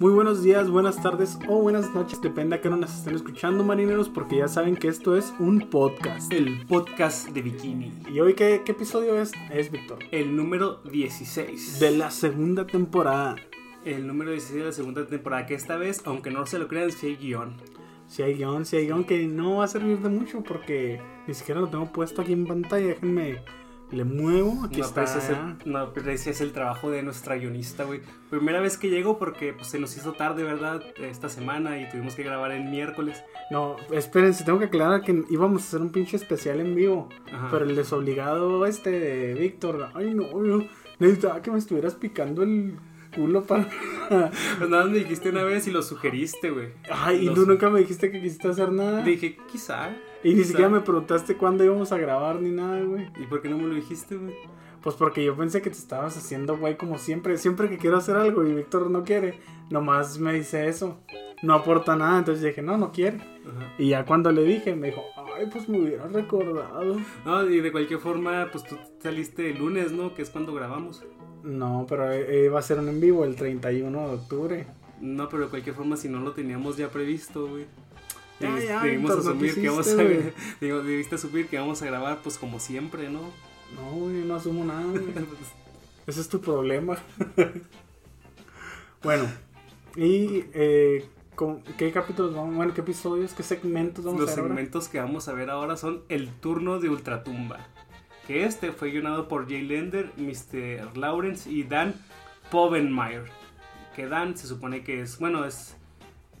Muy buenos días, buenas tardes o buenas noches, depende a qué nos estén escuchando, marineros, porque ya saben que esto es un podcast. El podcast de Bikini. ¿Y hoy qué, qué episodio es? Es, Víctor. El número 16. De la segunda temporada. El número 16 de la segunda temporada, que esta vez, aunque no se lo crean, sí hay guion. Si hay guion, si hay guion que no va a servir de mucho porque ni siquiera lo tengo puesto aquí en pantalla. Déjenme, le muevo. Aquí no está. aprecias el, no aprecias el trabajo de nuestra guionista, güey. Primera vez que llego porque pues, se nos hizo tarde, ¿verdad? Esta semana y tuvimos que grabar el miércoles. No, espérense, tengo que aclarar que íbamos a hacer un pinche especial en vivo. Ajá. Pero el desobligado este de Víctor, ay no, yo necesitaba que me estuvieras picando el culo para... Pues nada, más me dijiste una vez y lo sugeriste, güey. Ay, y tú nunca me dijiste que quisiste hacer nada. Dije, quizá. Y ni siquiera me preguntaste cuándo íbamos a grabar ni nada, güey. ¿Y por qué no me lo dijiste, güey? Pues porque yo pensé que te estabas haciendo, güey, como siempre. Siempre que quiero hacer algo y Víctor no quiere, nomás me dice eso. No aporta nada, entonces dije, no, no quiere. Ajá. Y ya cuando le dije, me dijo, ay, pues me hubiera recordado. No, y de cualquier forma, pues tú saliste el lunes, ¿no? Que es cuando grabamos. No, pero eh, iba a ser un en vivo el 31 de octubre. No, pero de cualquier forma, si no lo teníamos ya previsto, güey. Ya, debimos asumir que vamos a digo, debiste asumir que vamos a grabar, pues como siempre, ¿no? No, güey, no asumo nada. Ese es tu problema. bueno, y eh, ¿con ¿qué capítulos vamos? Bueno, ¿qué episodios, qué segmentos vamos Los a ver ahora? segmentos que vamos a ver ahora son el turno de Ultratumba. Que este fue guionado por Jay Lender, Mr. Lawrence y Dan Povenmire. Que Dan se supone que es, bueno, es,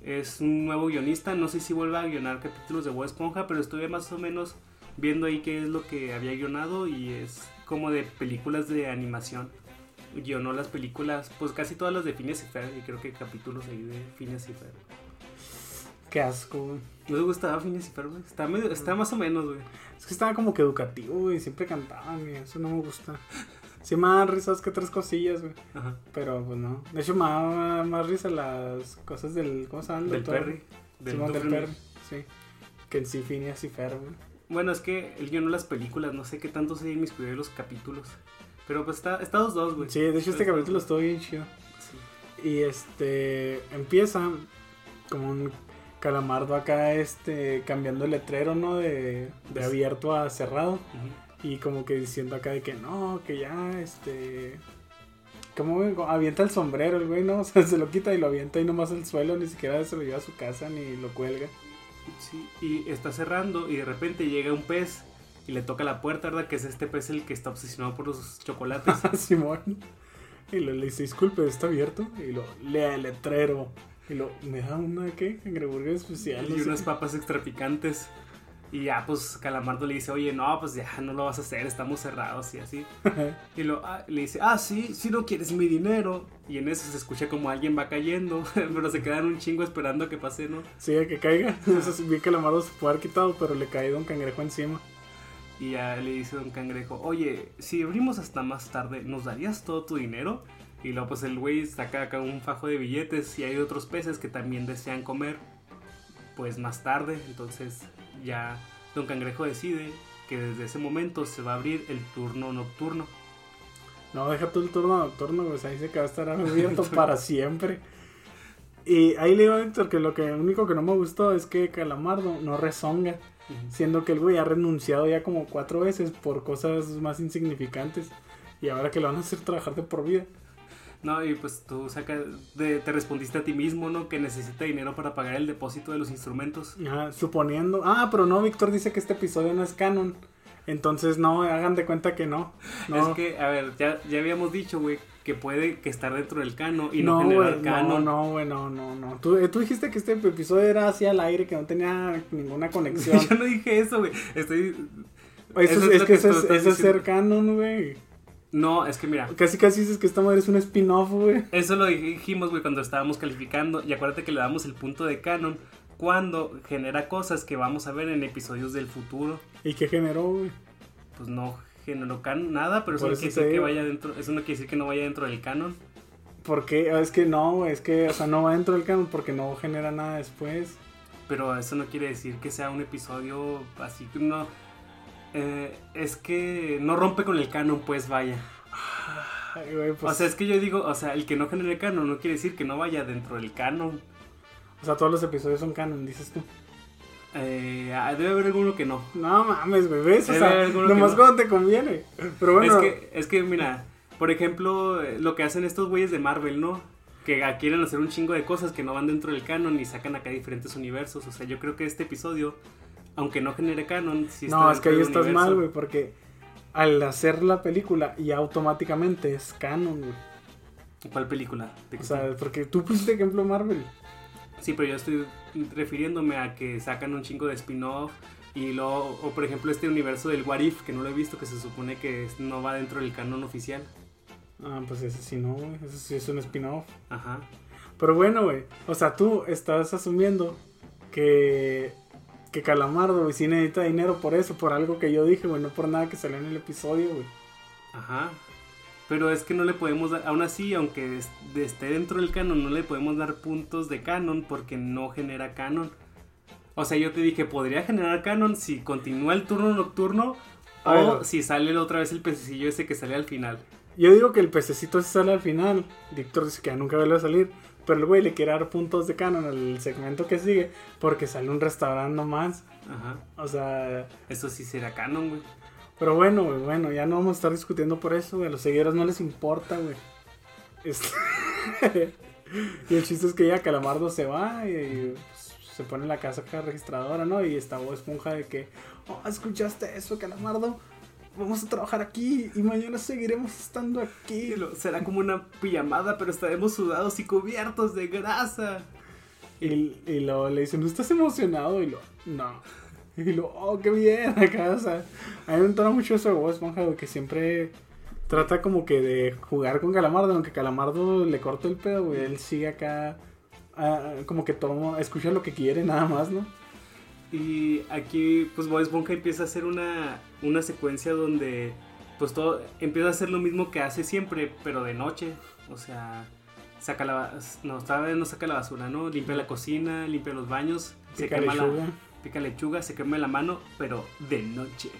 es un nuevo guionista. No sé si vuelva a guionar capítulos de Bob Esponja, pero estuve más o menos viendo ahí qué es lo que había guionado y es como de películas de animación. Guionó las películas, pues casi todas las de Phineas y Ferb, y creo que capítulos ahí de Phineas y Ferb. Qué asco, güey. ¿No te gustaba Phineas y Ferb, güey? Está, medio- está más o menos, güey. Es que estaba como que educativo, güey. Siempre cantaban, güey. Eso no me gusta. Sí me dan risas que tres cosillas, güey. Ajá. Pero pues no. De hecho me da más risa las cosas del. ¿Cómo se llama? el Del doctor? Perry. Del Duffer. Perry, sí. Que en sí Phineas y Ferb, güey. Bueno, es que él guionó las películas, no sé qué tanto se inmiscuyó en los capítulos. Pero pues está, está dos dos, güey. Sí, de hecho este capítulo estuvo bien chido. sí. Y este empieza como un calamardo acá, este, cambiando el letrero, ¿no? De, de abierto a cerrado. Ujú. Y como que diciendo acá de que no, que ya, este. Como avienta el sombrero el güey, ¿no? O sea, se lo quita y lo avienta y nomás al suelo, ni siquiera se lo lleva a su casa ni lo cuelga. Sí, y está cerrando y de repente llega un pez y le toca la puerta, ¿verdad? Que es este pez el que está obsesionado por los chocolates. Simón. Y lo, le dice, disculpe, está abierto. Y lo lea el letrero. Y lo, ¿me da una qué? Cangreburger especial. no y sé unas qué". papas extra picantes. Y ya, pues Calamardo le dice, oye, no, pues ya no lo vas a hacer, estamos cerrados y así. Y lo, ah, le dice, ah, sí, si no quieres mi dinero. Y en eso se escucha como alguien va cayendo, pero se quedan un chingo esperando que pase, ¿no? Sí, a que caiga. Sí, vi mano se puede haber quitado, pero le cae Don Cangrejo encima. Y ya le dice Don Cangrejo, oye, si abrimos hasta más tarde, ¿nos darías todo tu dinero? Y luego pues el güey saca acá un fajo de billetes y hay otros peces que también desean comer, pues más tarde. Entonces ya Don Cangrejo decide que desde ese momento se va a abrir el turno nocturno. No, deja tú el turno nocturno, pues ahí se que va a estar abierto para siempre. Y ahí le digo a Héctor que lo que único que no me gustó es que Calamardo no rezonga, siendo que el güey ha renunciado ya como cuatro veces por cosas más insignificantes. Y ahora que lo van a hacer trabajar de por vida. No, y pues tú sacas, de- te respondiste a ti mismo, ¿no? Que necesita dinero para pagar el depósito de los instrumentos. Ajá, suponiendo. Ah, pero no, Víctor dice que este episodio no es canon. Entonces no, hagan de cuenta que no. no. Es que, a ver, ya, ya habíamos dicho, güey, que puede que estar dentro del cano y no, no, generar güey, canon. no, no, güey, no, no, no. Tú, eh, tú dijiste que este episodio era hacia al aire, que no tenía ninguna conexión. Yo no dije eso, güey. Estoy. Eso, Eso es, es que que eso es, eso ser canon, güey. No, es que mira, Casi casi dices que esta madre es un spin-off, güey. eso lo dijimos, güey, cuando estábamos calificando. Y acuérdate que le damos el punto de canon cuando genera cosas que vamos a ver en episodios del futuro. ¿Y qué generó, güey? Pues no generó canon nada, pero eso Por no eso quiere decir que vaya dentro. Eso no quiere decir que no vaya dentro del canon. ¿Por qué? Ah, Es que no, güey, es que, o sea, no va dentro del canon porque no genera nada después. Pero eso no quiere decir que sea un episodio así que no. Eh, es que no rompe con el canon, pues vaya. Ay, güey, pues, O sea, es que yo digo, o sea, el que no genere canon no quiere decir que no vaya dentro del canon. o sea, todos los episodios son canon, dices tú. Eh, ah, debe haber alguno que no. No mames, güey, ¿ves? O Debe haber sea, nomás no. cuando te conviene. Pero bueno, Es que, es que, mira, por ejemplo, eh, lo que hacen estos güeyes de Marvel, ¿no? Que ah, quieren hacer un chingo de cosas que no van dentro del canon y sacan acá diferentes universos. O sea, yo creo que este episodio, aunque no genere canon, sí está no, es que ahí estás universo. mal, güey, porque al hacer la película ya automáticamente es canon, güey. ¿Cuál película? ¿De O sea, porque tú pusiste ejemplo Marvel. Sí, pero yo estoy refiriéndome a que sacan un chingo de spin-off y luego, o por ejemplo este universo del What If, que no lo he visto, que se supone que no va dentro del canon oficial. Ah, pues ese sí no, güey. Ese sí es un spin-off. Ajá. Pero bueno, güey. O sea, tú estás asumiendo que, que Calamardo, güey, sí necesita dinero por eso, por algo que yo dije, güey, no por nada que salió en el episodio, güey. Ajá. Pero es que no le podemos dar, aún así, aunque esté dentro del canon, no le podemos dar puntos de canon porque no genera canon. O sea, yo te dije, podría generar canon si continúa el turno nocturno o ver. si sale otra vez el pececillo ese que sale al final. Yo digo que el pececito sí sale al final. Víctor dice que nunca vuelve a salir. Pero el güey le quiere dar puntos de canon al segmento que sigue porque sale un restaurante nomás. Ajá. O sea, Eso sí será canon, güey. pero bueno, güey, bueno, ya no vamos a estar discutiendo por eso, güey. A los seguidores no les importa, güey. Este- y el chiste es que ya Calamardo se va y pues, se pone la casa registradora, ¿no? Y está Bob Esponja de que, oh, ¿escuchaste eso, Calamardo? Vamos a trabajar aquí y mañana seguiremos estando aquí. Será como una pijamada, pero estaremos sudados y cubiertos de grasa. Y, y lo, le dicen, ¿no estás emocionado? Y lo, no. Y lo, oh, qué bien acá, o sea, a mí me entona mucho eso de Bob Esponja, que siempre trata como que de jugar con Calamardo, aunque Calamardo le corta el pedo, güey, él sigue acá, ah, como que toma, escucha lo que quiere nada más, ¿no? Y aquí, pues Bob Esponja empieza a hacer una, una secuencia donde, pues todo, empieza a hacer lo mismo que hace siempre, pero de noche. O sea, saca la, no, esta vez no saca la basura, ¿no? Limpia la cocina, limpia los baños, se Pica quema lechuga. la, pica lechuga, se quema la mano, pero de noche.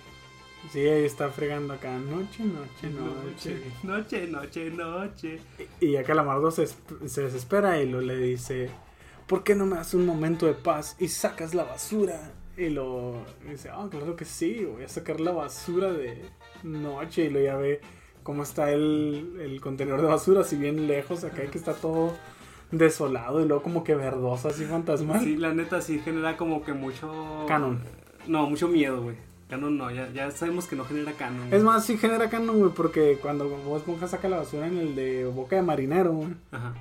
Sí, ahí está fregando acá, noche, noche, noche. noche, noche, noche. Y ya Calamardo se, se desespera y lo le dice, ¿por qué no me das un momento de paz y sacas la basura? Y lo dice, ah, claro que sí, voy a sacar la basura de noche. Y lo ya ve cómo está el, el contenedor de basura, así bien lejos, acá que está todo desolado y luego como que verdoso, así fantasmal. Sí, la neta sí genera como que mucho... Canon. No, mucho miedo, güey. Canon no, ya, ya sabemos que no genera canon. güey. Es más, sí genera canon, güey, porque cuando Bob Esponja saca la basura en el de Boca de Marinero, güey, Ajá.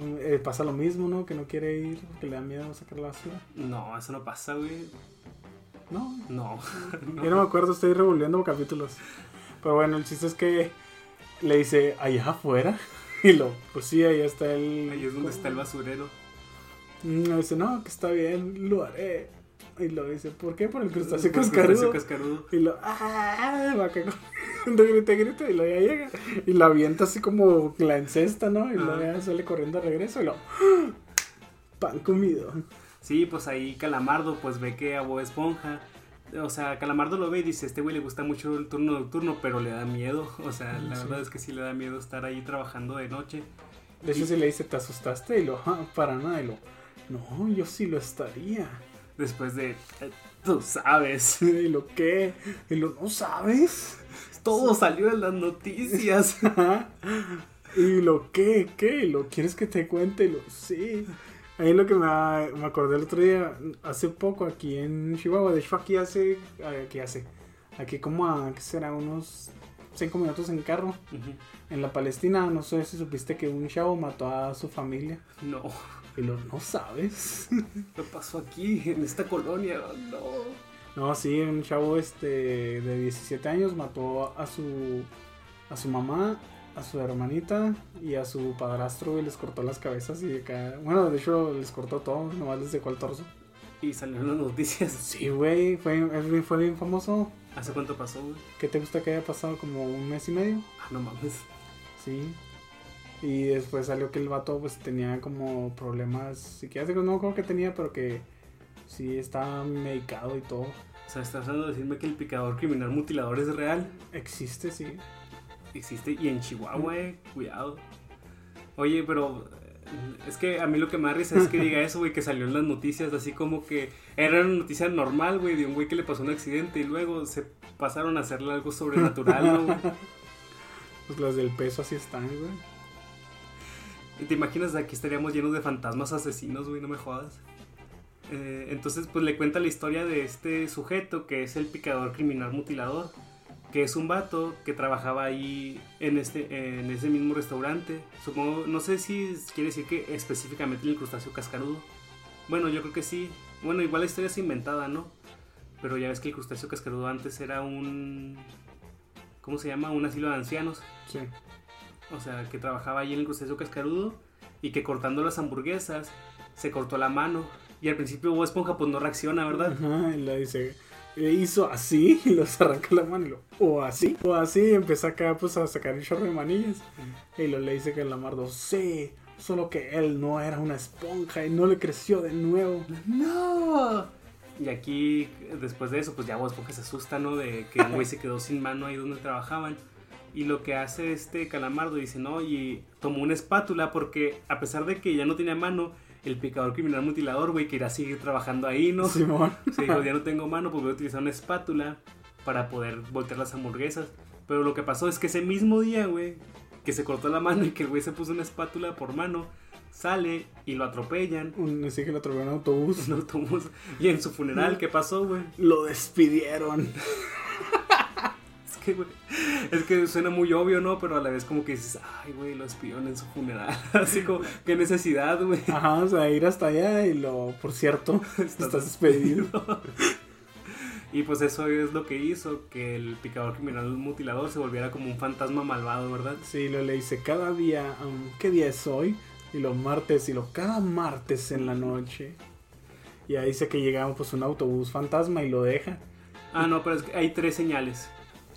Eh, pasa lo mismo, ¿no? Que no quiere ir, que le da miedo sacar la basura. No, eso no pasa, güey. No, No. no. Yo no me acuerdo, estoy revolviendo capítulos. Pero bueno, el chiste es que le dice, allá afuera. Y lo, pues sí, ahí está el. Ahí es donde está el basurero. Mm, Le dice, no, que está bien, lo haré. Y lo dice, ¿por qué? Por el crustáceo cascarudo. Y lo, ¡ah! Va corriendo, grita, grita. Y lo ya llega. Y la avienta así como la encesta, ¿no? Y Ah. ya sale corriendo de regreso. Y lo, ¡ah! pan comido. Sí, pues ahí Calamardo pues ve que a Bob Esponja, o sea, Calamardo lo ve y dice, este güey le gusta mucho el turno nocturno, pero le da miedo, o sea, la Sí. verdad es que sí le da miedo estar ahí trabajando de noche. De hecho, si le dice, ¿te asustaste? Y lo, "Ah, para nada. Y lo, no, yo sí lo estaría. Después de, eh, tú sabes, Y lo, ¿qué? Y lo, ¿no sabes? todo salió en las noticias. y lo, ¿qué? ¿Qué? Lo, ¿quieres que te cuente? Lo, sí. Ahí lo que me, me acordé el otro día, hace poco aquí en Chihuahua, de hecho aquí hace, aquí hace, aquí como a, ¿qué será? Unos 5 minutos en carro, en la Palestina, no sé si supiste que un chavo mató a su familia. No, Y lo, ¿no sabes? ¿qué pasó aquí, en esta colonia? No. No, sí, un chavo este de 17 años mató a su a su mamá, a su hermanita y a su padrastro y les cortó las cabezas y acá, bueno, de hecho les cortó todo, nomás les dejó el torso. Y salieron las noticias. Sí, güey, fue, fue bien famoso. ¿Hace cuánto pasó, güey? ¿Qué te gusta que haya pasado? Como un mes y medio. Ah, no mames. Sí. Y después salió que el vato pues tenía como problemas psiquiátricos, no creo que tenía, pero que sí estaba medicado y todo. O sea, estás tratando de decirme que el picador criminal mutilador es real. Existe, sí. existe y en Chihuahua, eh, cuidado. Oye, pero es que a mí lo que me risa es que diga eso, güey, que salió en las noticias, así como que era una noticia normal, güey, de un güey que le pasó un accidente y luego se pasaron a hacerle algo sobrenatural, ¿no, güey? Pues las del peso así están, güey. ¿Te imaginas aquí estaríamos llenos de fantasmas asesinos, güey? No me jodas. Eh, entonces, pues le cuenta la historia de este sujeto que es el picador criminal mutilador, que es un vato que trabajaba ahí en este en ese mismo restaurante. Supongo, no sé si quiere decir que específicamente el crustáceo cascarudo. Bueno, yo creo que sí. Bueno, igual la historia es inventada, ¿no? Pero ya ves que el crustáceo cascarudo antes era un ¿cómo se llama? Un asilo de ancianos. Sí. O sea, que trabajaba ahí en el crustáceo cascarudo y que cortando las hamburguesas se cortó la mano. Y al principio Bob Esponja pues no reacciona, ¿verdad? Ajá, y le dice, hizo así, y los arranca la mano, y lo, o así, o así, y empieza acá pues a sacar un chorro de manillas. Y lo le dice que el Lamardo, sí, solo que él no era una esponja y no le creció de nuevo. ¡No! Y aquí, después de eso, pues ya Bob Esponja se asusta, ¿no? De que el güey se quedó sin mano ahí donde trabajaban. Y lo que hace este calamardo dice, no, y tomó una espátula porque a pesar de que ya no tenía mano, el picador criminal mutilador, güey, que irá a seguir trabajando ahí, ¿no? Simón. Se dijo, ya no tengo mano, pues voy a utilizar una espátula para poder voltear las hamburguesas. Pero lo que pasó es que ese mismo día, güey, que se cortó la mano y que el güey se puso una espátula por mano, sale y lo atropellan. Un, sí que lo atropelló en autobús. En autobús. Y en su funeral, ¿qué pasó, güey? Lo despidieron. Es que, güey, es que suena muy obvio, ¿no? Pero a la vez como que dices, ay, güey, lo despidieron en su funeral. Así como, qué necesidad, güey. Ajá, o sea, ir hasta allá y lo, por cierto, estás, despedido. Y pues eso es lo que hizo que el picador criminal mutilador se volviera como un fantasma malvado, ¿verdad? Sí, lo le dice cada día, um, ¿qué día es hoy? Y los martes, y lo cada martes en la noche. Y ahí dice que llegaba pues un autobús fantasma y lo deja. Ah, no, pero es que hay tres señales.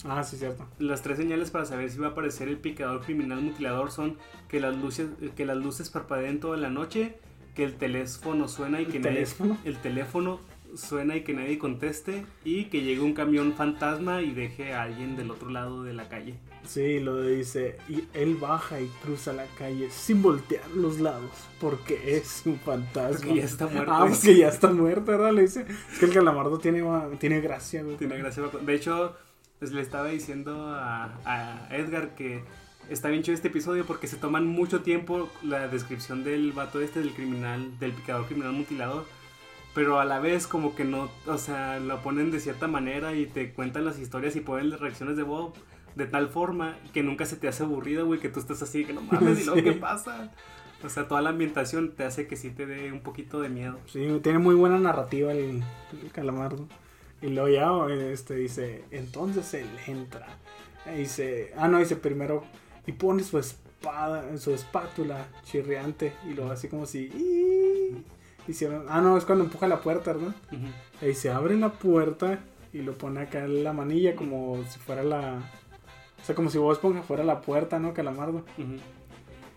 Ah, sí, cierto. Las tres señales para saber si va a aparecer el picador criminal mutilador son que las luces, que las luces parpadeen toda la noche, que el teléfono suena y que ¿El nadie- teléfono? el teléfono suena y que nadie conteste y que llegue un camión fantasma y deje a alguien del otro lado de la calle. Sí, lo dice. Y él baja y cruza la calle sin voltear los lados porque es un fantasma. Porque ya está muerto. Ah, porque ya está muerto, ¿verdad? Le dice. Es que el calamardo tiene, tiene gracia, güey. Tiene gracia. De hecho, pues le estaba diciendo a, a Edgar que está bien chido este episodio porque se toman mucho tiempo la descripción del vato este, del criminal, del picador criminal mutilador. Pero a la vez como que no, o sea, lo ponen de cierta manera y te cuentan las historias y ponen las reacciones de Bob de tal forma que nunca se te hace aburrido, güey, que tú estás así, que no mames, y luego qué pasa. O sea, toda la ambientación te hace que sí te dé un poquito de miedo. Sí, tiene muy buena narrativa el, el calamardo. Y luego ya este, dice, entonces él entra. Y dice, ah, no, dice primero, y pone su espada, su espátula chirriante. Y luego así como si... Hicieron, ah, no, es cuando empuja la puerta, ¿verdad? Ahí se abre la puerta y lo pone acá en la manilla como si fuera la... O sea, como si vos Esponja fuera la puerta, ¿no? Calamardo. Ujú.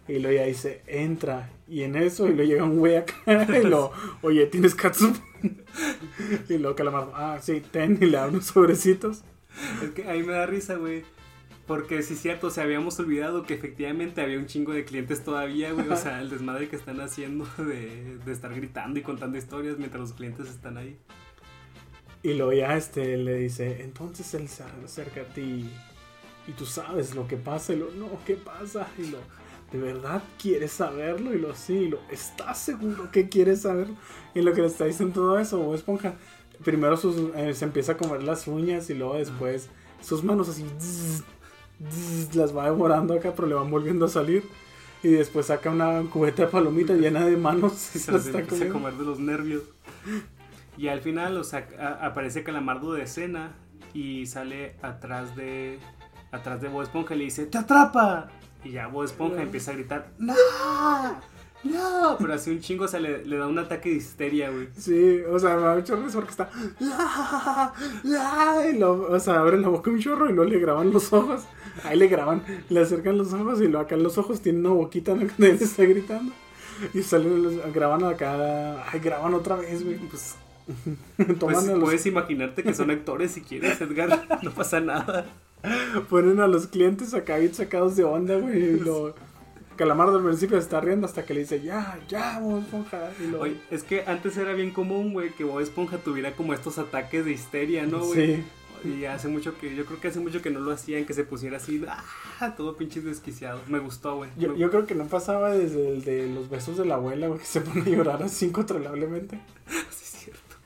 Y luego ya dice, entra. Y en eso, y luego llega un güey acá y lo, oye, ¿tienes catsup? y luego Calamardo, ah, sí, ten, y le da unos sobrecitos. Es que ahí me da risa, güey. Porque sí es cierto, o sea, habíamos olvidado que efectivamente había un chingo de clientes todavía, güey. O sea, el desmadre que están haciendo de, de estar gritando y contando historias mientras los clientes están ahí. Y luego ya este le dice, entonces él se acerca a ti y tú sabes lo que pasa. Y lo, no, ¿qué pasa? Y lo, ¿de verdad quieres saberlo? Y lo, sí, y lo, ¿estás seguro que quieres saberlo? Y lo que le está diciendo todo eso, Bob Esponja, primero sus, eh, se empieza a comer las uñas y luego después sus manos así, zzz, zzz, las va devorando acá, pero le van volviendo a salir. Y después saca una cubeta de palomitas llena de manos y se las está empieza a comiendo. comer de los nervios. Y al final, o sea, a- aparece Calamardo de escena y sale atrás de atrás de Bob Esponja y le dice, ¡te atrapa! Y ya Bob Esponja empieza a gritar, ¡No! ¡No! Pero así un chingo, o sea, le, le da un ataque de histeria, güey. Sí, o sea, me mucho risa porque está. "La, la", y lo- o sea, abre la boca un chorro y luego le graban los ojos. Ahí le graban, le acercan los ojos y luego acá en los ojos tiene una boquita ¿no? que él está gritando. Y salen graban acá. Ay, graban otra vez, güey. Pues, pues los- puedes imaginarte que son actores si quieres, Edgar. No pasa nada. Ponen a los clientes acá bien sacados de onda, güey. Y lo. Calamardo al principio se está riendo hasta que le dice, ya, ya, Bob Esponja. Y lo... Oye, es que antes era bien común, güey, que Bob Esponja tuviera como estos ataques de histeria, ¿no, güey? Sí. Y hace mucho que, yo creo que hace mucho que no lo hacían, que se pusiera así, ah, todo pinches desquiciado. Me gustó, güey. Yo, yo creo que no pasaba desde el de los besos de la abuela, güey, que se pone a llorar así incontrolablemente. Sí, es cierto.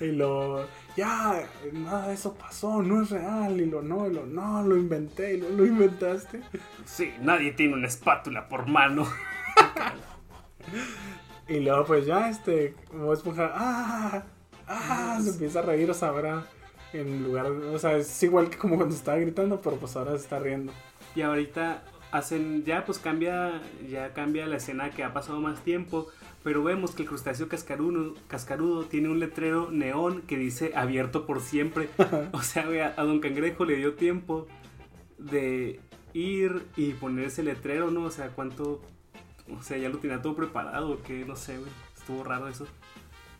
Y lo, ya, nada de eso pasó, no es real. Y lo, no, y lo, no, lo inventé, y lo, lo inventaste. Sí, nadie tiene una espátula por mano. Y luego, pues ya, este, Bob Esponja, ah, ah, se empieza a reír, o sea, ahora en lugar, o sea, es igual que como cuando estaba gritando, pero pues ahora se está riendo. Y ahorita hacen, ya pues cambia, ya cambia la escena que ha pasado más tiempo. Pero vemos que el crustáceo cascarudo, cascarudo tiene un letrero neón que dice abierto por siempre. O sea, a, a Don Cangrejo le dio tiempo de ir y poner ese letrero, ¿no? O sea, cuánto. O sea, ya lo tenía todo preparado, que no sé, güey. Estuvo raro eso.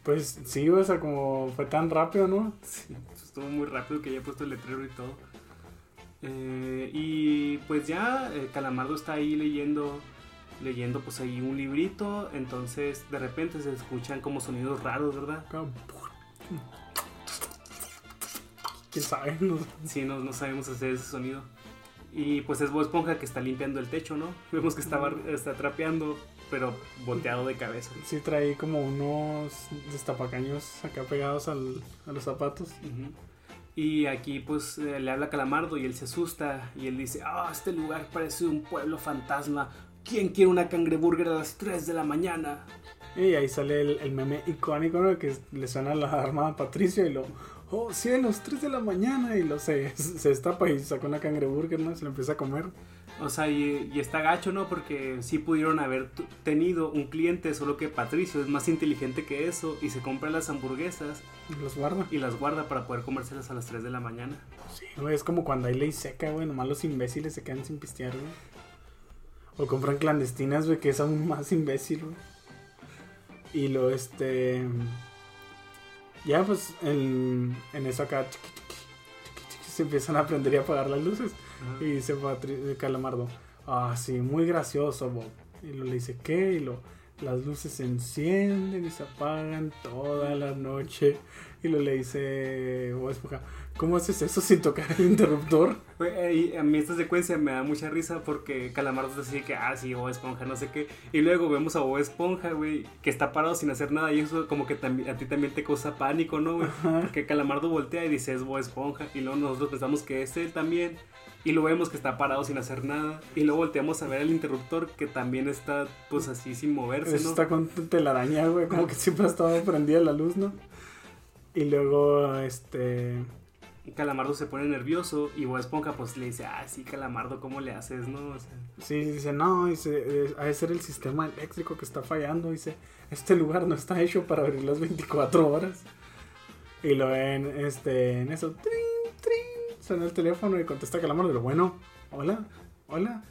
Pues sí, o sea, como fue tan rápido, ¿no? Sí, estuvo muy rápido que haya puesto el letrero y todo. Eh, y pues ya eh, Calamardo está ahí leyendo, leyendo pues ahí un librito, entonces de repente se escuchan como sonidos raros, ¿verdad? ¿Quién sabe? No- Sí, no, no sabemos hacer ese sonido. Y pues es Bob Esponja que está limpiando el techo, ¿no? Vemos que estaba, está trapeando, pero volteado de cabeza. Sí trae como unos destapacaños acá pegados al- a los zapatos. Y aquí pues eh, le habla Calamardo y él se asusta y él dice, ah, este lugar parece un pueblo fantasma. ¿Quién quiere una cangreburger a las 3 de la mañana? Y ahí sale el, el meme icónico, ¿no? Que le suena la alarma a Patricio y lo... Oh, cielos, 3 de la mañana. Y lo se, se destapa y saca una cangreburger, ¿no? Se lo empieza a comer. O sea, y, y está gacho, ¿no? Porque sí pudieron haber tenido un cliente, solo que Patricio es más inteligente que eso y se compra las hamburguesas Y los guarda. y las guarda para poder comérselas a las 3 de la mañana. Sí, güey, es como cuando hay ley seca, güey. Nomás los imbéciles se quedan sin pistear, güey. O compran clandestinas, güey, que es aún más imbécil, güey. Y lo, este... Ya, pues, en, en eso acá... chiqui, chiqui, chiqui, chiqui, se empiezan a aprender y a apagar las luces. Y dice Patri- Calamardo, ah, sí, muy gracioso, Bob. Y lo le dice, ¿qué? Y lo, las luces se encienden y se apagan toda la noche. Y lo le dice Bob Esponja, ¿cómo haces eso sin tocar el interruptor? Eh, y a mí esta secuencia me da mucha risa porque Calamardo está así que, ah, sí, Bob Esponja, no sé qué. Y luego vemos a Bob Esponja, güey, que está parado sin hacer nada y eso como que a ti también te causa pánico, ¿no, güey? Porque Calamardo voltea y dice, es Bob Esponja. Y luego nosotros pensamos que es él también. Y luego vemos que está parado sin hacer nada. Y luego volteamos a ver el interruptor que también está, pues así, sin moverse, Eso ¿no? está con telaraña, güey, como que siempre ha estado prendida la luz, ¿no? Y luego, este... Calamardo se pone nervioso y Bob Esponja pues le dice, ah, sí, Calamardo, ¿cómo le haces, no? O Sí, dice, no, dice, ha de ser el sistema eléctrico que está fallando. Dice, este lugar no está hecho para abrir las 24 horas. Y lo ven, este, en eso, trin, trin, suena el teléfono y contesta Calamardo. Bueno, hola, hola.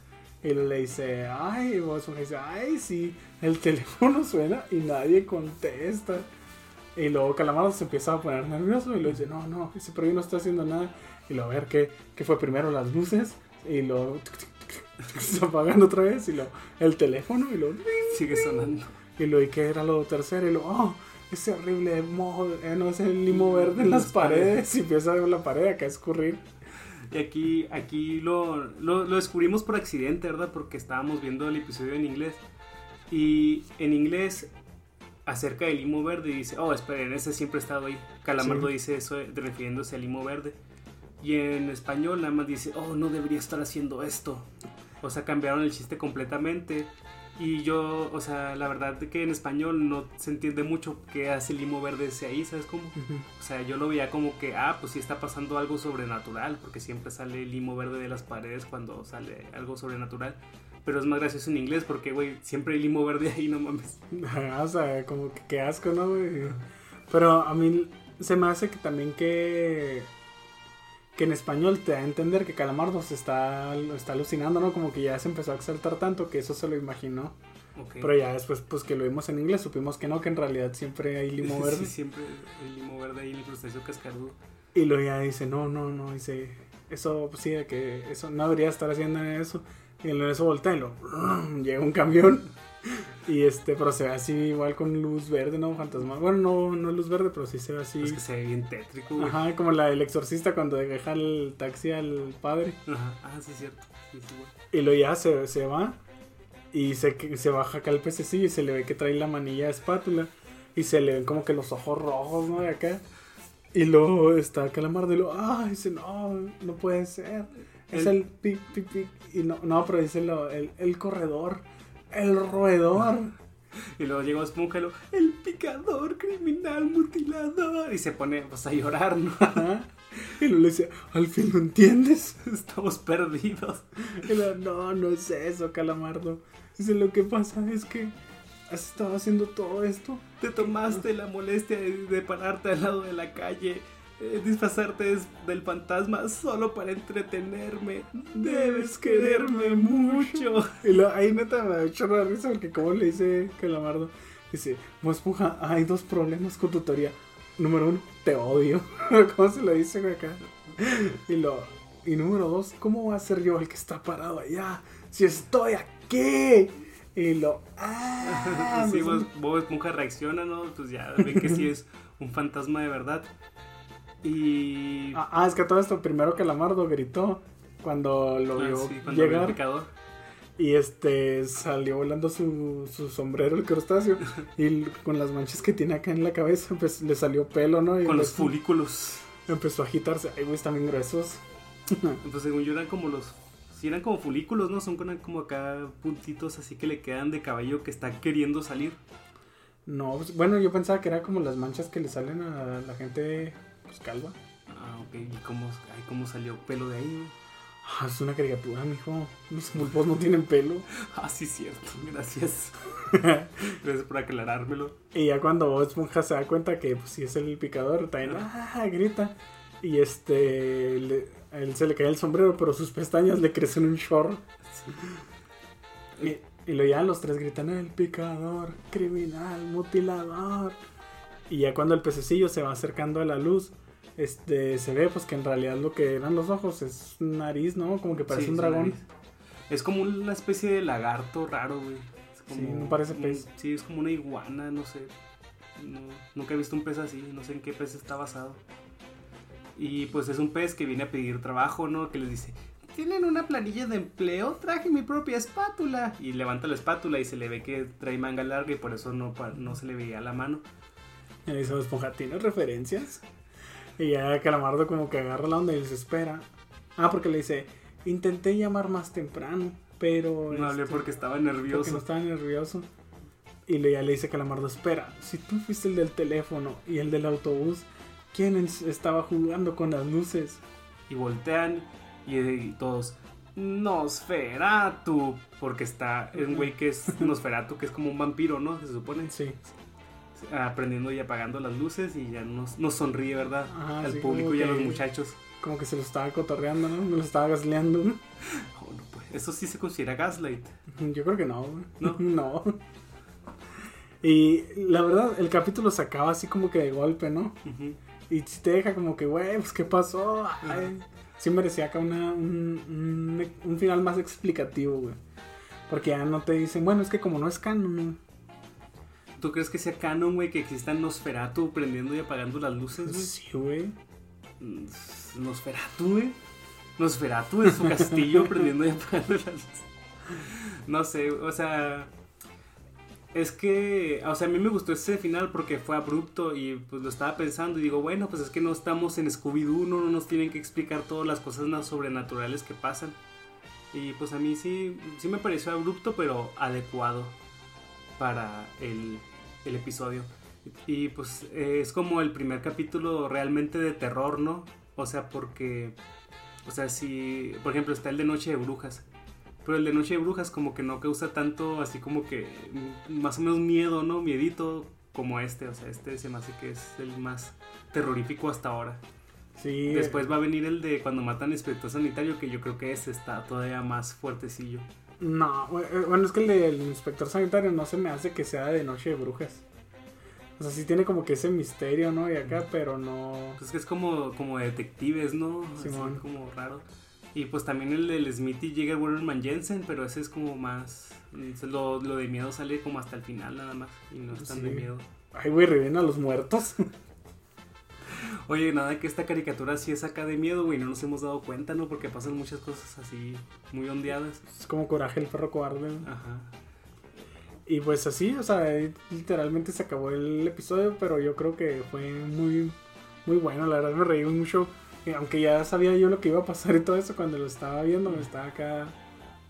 Y le dice, ay, Bob Esponja dice, ay, sí, el teléfono suena y nadie contesta. Y luego Calamardo se empieza a poner nervioso y lo dice, no, no, pero yo no estoy haciendo nada. Y lo a ver qué, qué fue primero las luces y lo se apagan otra vez y lo el teléfono y lo sigue sonando. y lo y qué era lo tercero y lo oh ese horrible moho eh, no ese limo verde en las paredes y empieza a ver la pared acá a escurrir Y aquí, aquí lo, lo, lo descubrimos por accidente, ¿verdad? Porque estábamos viendo el episodio en inglés. Y en inglés, acerca del limo verde, dice, oh, esperen, ese siempre ha estado ahí. Calamardo Sí. dice eso eh, refiriéndose al limo verde. Y en español nada más dice, oh, no debería estar haciendo esto. O sea, cambiaron el chiste completamente. Y yo, o sea, la verdad que en español no se entiende mucho qué hace el limo verde ese ahí, ¿sabes cómo? O sea, yo lo veía como que, ah, pues sí está pasando algo sobrenatural, porque siempre sale el limo verde de las paredes cuando sale algo sobrenatural. Pero es más gracioso en inglés porque, güey, siempre hay limo verde ahí, no mames. O sea como que qué asco no güey pero a mí se me hace que también que que en español te da a entender que Calamardo se está, está alucinando, ¿no? Como que ya se empezó a exaltar tanto que eso se lo imaginó. Pero ya después, pues que lo vimos en inglés, supimos que no, que en realidad siempre hay limo verde. Sí, siempre el limo verde ahí, el crustáceo cascarudo. Y luego ya dice, no, no, no, dice, eso, pues sí, que eso no debería estar haciendo eso. Y en eso voltea y lo, llega un camión. Y este, pero se ve así igual con luz verde, ¿no? Fantasma. Bueno, no, no luz verde, pero sí se ve así. Es que se ve bien tétrico, güey. Ajá, como la del exorcista cuando deja el taxi al padre. Ajá. Ah, sí, es cierto. Sí, sí, güey. Y luego ya se, se va. Y se, se baja acá el pececillo y se le ve que trae la manilla de espátula. Y se le ven como que los ojos rojos, ¿no? De acá. Y luego está Calamardo y luego, ah, dice, no, no puede ser. Es El- pic, pic, pic. Y no, no pero dice lo, el, el corredor, el roedor. Y luego llegó Esponja y lo, el picador, criminal, mutilador. Y se pone pues a llorar, ¿no? Y luego le dice, al fin lo entiendes. Estamos perdidos. Y luego, no, no es eso, Calamardo. Dice, lo que pasa es que has estado haciendo todo esto. Te tomaste la molestia de, de pararte al lado de la calle, eh, disfrazarte del fantasma solo para entretenerme. Debes quererme mucho. Y lo, ahí neta me hecho la risa porque como le dice Calamardo, dice, Bob Esponja, hay dos problemas con tu teoría. Número uno, te odio. ¿Cómo se lo dice güey, acá? Y lo, y número dos, ¿cómo va a ser yo el que está parado allá? Si estoy aquí. Y lo, ah, sí, me Bob, Bob Esponja reacciona, ¿no? Pues ya ve que sí es un fantasma de verdad. Y... Ah, ah, es que todo esto primero Calamardo gritó cuando lo Ah, vio sí, cuando llegar picador. y este salió volando su, su sombrero el crustáceo y con las manchas que tiene acá en la cabeza pues le salió pelo, ¿no? Y Con los folículos. empezó a agitarse. Ay, güey, están bien gruesos. Pues según yo eran como los... Sí, eran como folículos, ¿no? Son como acá puntitos así que le quedan de cabello que está queriendo salir. No, pues, bueno, yo pensaba que era como las manchas que le salen a la gente pues calva. Ah, ok. ¿Y cómo, ay, cómo salió pelo de ahí? Ah, es una caricatura, mijo. Los pulpos no tienen pelo. Ah, sí, cierto. Gracias. Gracias por aclarármelo. Y ya cuando Bob Esponja se da cuenta que pues si es el picador, también ah, grita. Y este le- a él se le cae el sombrero, pero sus pestañas le crecen un chorro. Y, y luego ya los tres gritan el picador, criminal, mutilador. Y ya cuando el pececillo se va acercando a la luz, este se ve pues que en realidad lo que eran los ojos es un nariz, ¿no? Como que parece Sí, un es dragón. nariz. Es como una especie de lagarto raro, güey. Es como Sí, no parece un- pez. sí, es como una iguana, no sé. No- nunca he visto un pez así, no sé en qué pez está basado. Y pues es un pez que viene a pedir trabajo, ¿no? Que les dice, ¿tienen una planilla de empleo? Traje mi propia espátula. Y levanta la espátula y se le ve que trae manga larga y por eso no, no se le veía la mano. Dice Bob Esponja, ¿tienes referencias? Y ya Calamardo como que agarra la onda y les espera. Ah, porque le dice, intenté llamar más temprano, pero... No hablé este, porque estaba porque nervioso. no estaba nervioso. Y le, ya le dice Calamardo, espera, si tú fuiste el del teléfono y el del autobús, ¿quién es- estaba jugando con las luces? y voltean y, y todos Nosferatu porque está un güey que es Nosferatu que es como un vampiro no se supone Sí. Aprendiendo y apagando las luces y ya nos, nos sonríe verdad Ajá, al sí, público y a los muchachos Como que se lo estaba cotorreando, ¿no? Me lo estaba gasleando. Oh, no, pues, eso sí se considera gaslight Yo creo que no, güey. ¿No? no. Y la verdad, el capítulo se acaba así como que de golpe, ¿no? Ujú. Y si te deja como que, güey, pues qué pasó. Ay, sí merecía acá una, un, un, un final más explicativo, güey. Porque ya no te dicen, bueno, es que como no es canon, ¿no? ¿Tú crees que sea canon güey que existan Nosferatu prendiendo y apagando las luces güey? Sí, güey. Mm, Nosferatu, güey. Nosferatu en su castillo prendiendo y apagando las luces. No sé, o sea. Es que, o sea, a mí me gustó ese final porque fue abrupto y pues lo estaba pensando y digo, bueno, pues es que no estamos en Scooby-Doo, no nos tienen que explicar todas las cosas na- sobrenaturales que pasan. Y pues a mí sí, sí me pareció abrupto, pero adecuado para el, el episodio. Y pues eh, es como el primer capítulo realmente de terror, ¿no? O sea, porque, o sea, si, por ejemplo, está el de Noche de Brujas. Pero el de Noche de Brujas como que no causa tanto, así como que mm, más o menos miedo, ¿no? Miedito como este. O sea, este se me hace que es el más terrorífico hasta ahora. Sí. Después va a venir el de cuando matan inspector sanitario, que yo creo que ese está todavía más fuertecillo. No, eh, bueno, es que el del inspector sanitario no se me hace que sea de noche de brujas. O sea, sí tiene como que ese misterio, ¿no? Y acá, pero no. Pues que es como, como detectives, ¿no? Así Simón. como raro. Y pues también el del Smith y Jigger Wolverman Jensen, pero ese es como más. Lo, lo de miedo sale como hasta el final nada más. Y no es tan de miedo. Ay, güey, reviven a los muertos. Oye, nada que esta caricatura sí es acá de miedo, güey. No nos hemos dado cuenta, ¿no? Porque pasan muchas cosas así muy ondeadas. es como coraje el perro cobarde. Ajá. Y pues así, o sea, literalmente se acabó el episodio, pero yo creo que fue muy, muy bueno. La verdad me reí mucho. eh, Aunque ya sabía yo lo que iba a pasar y todo eso cuando lo estaba viendo, me estaba acá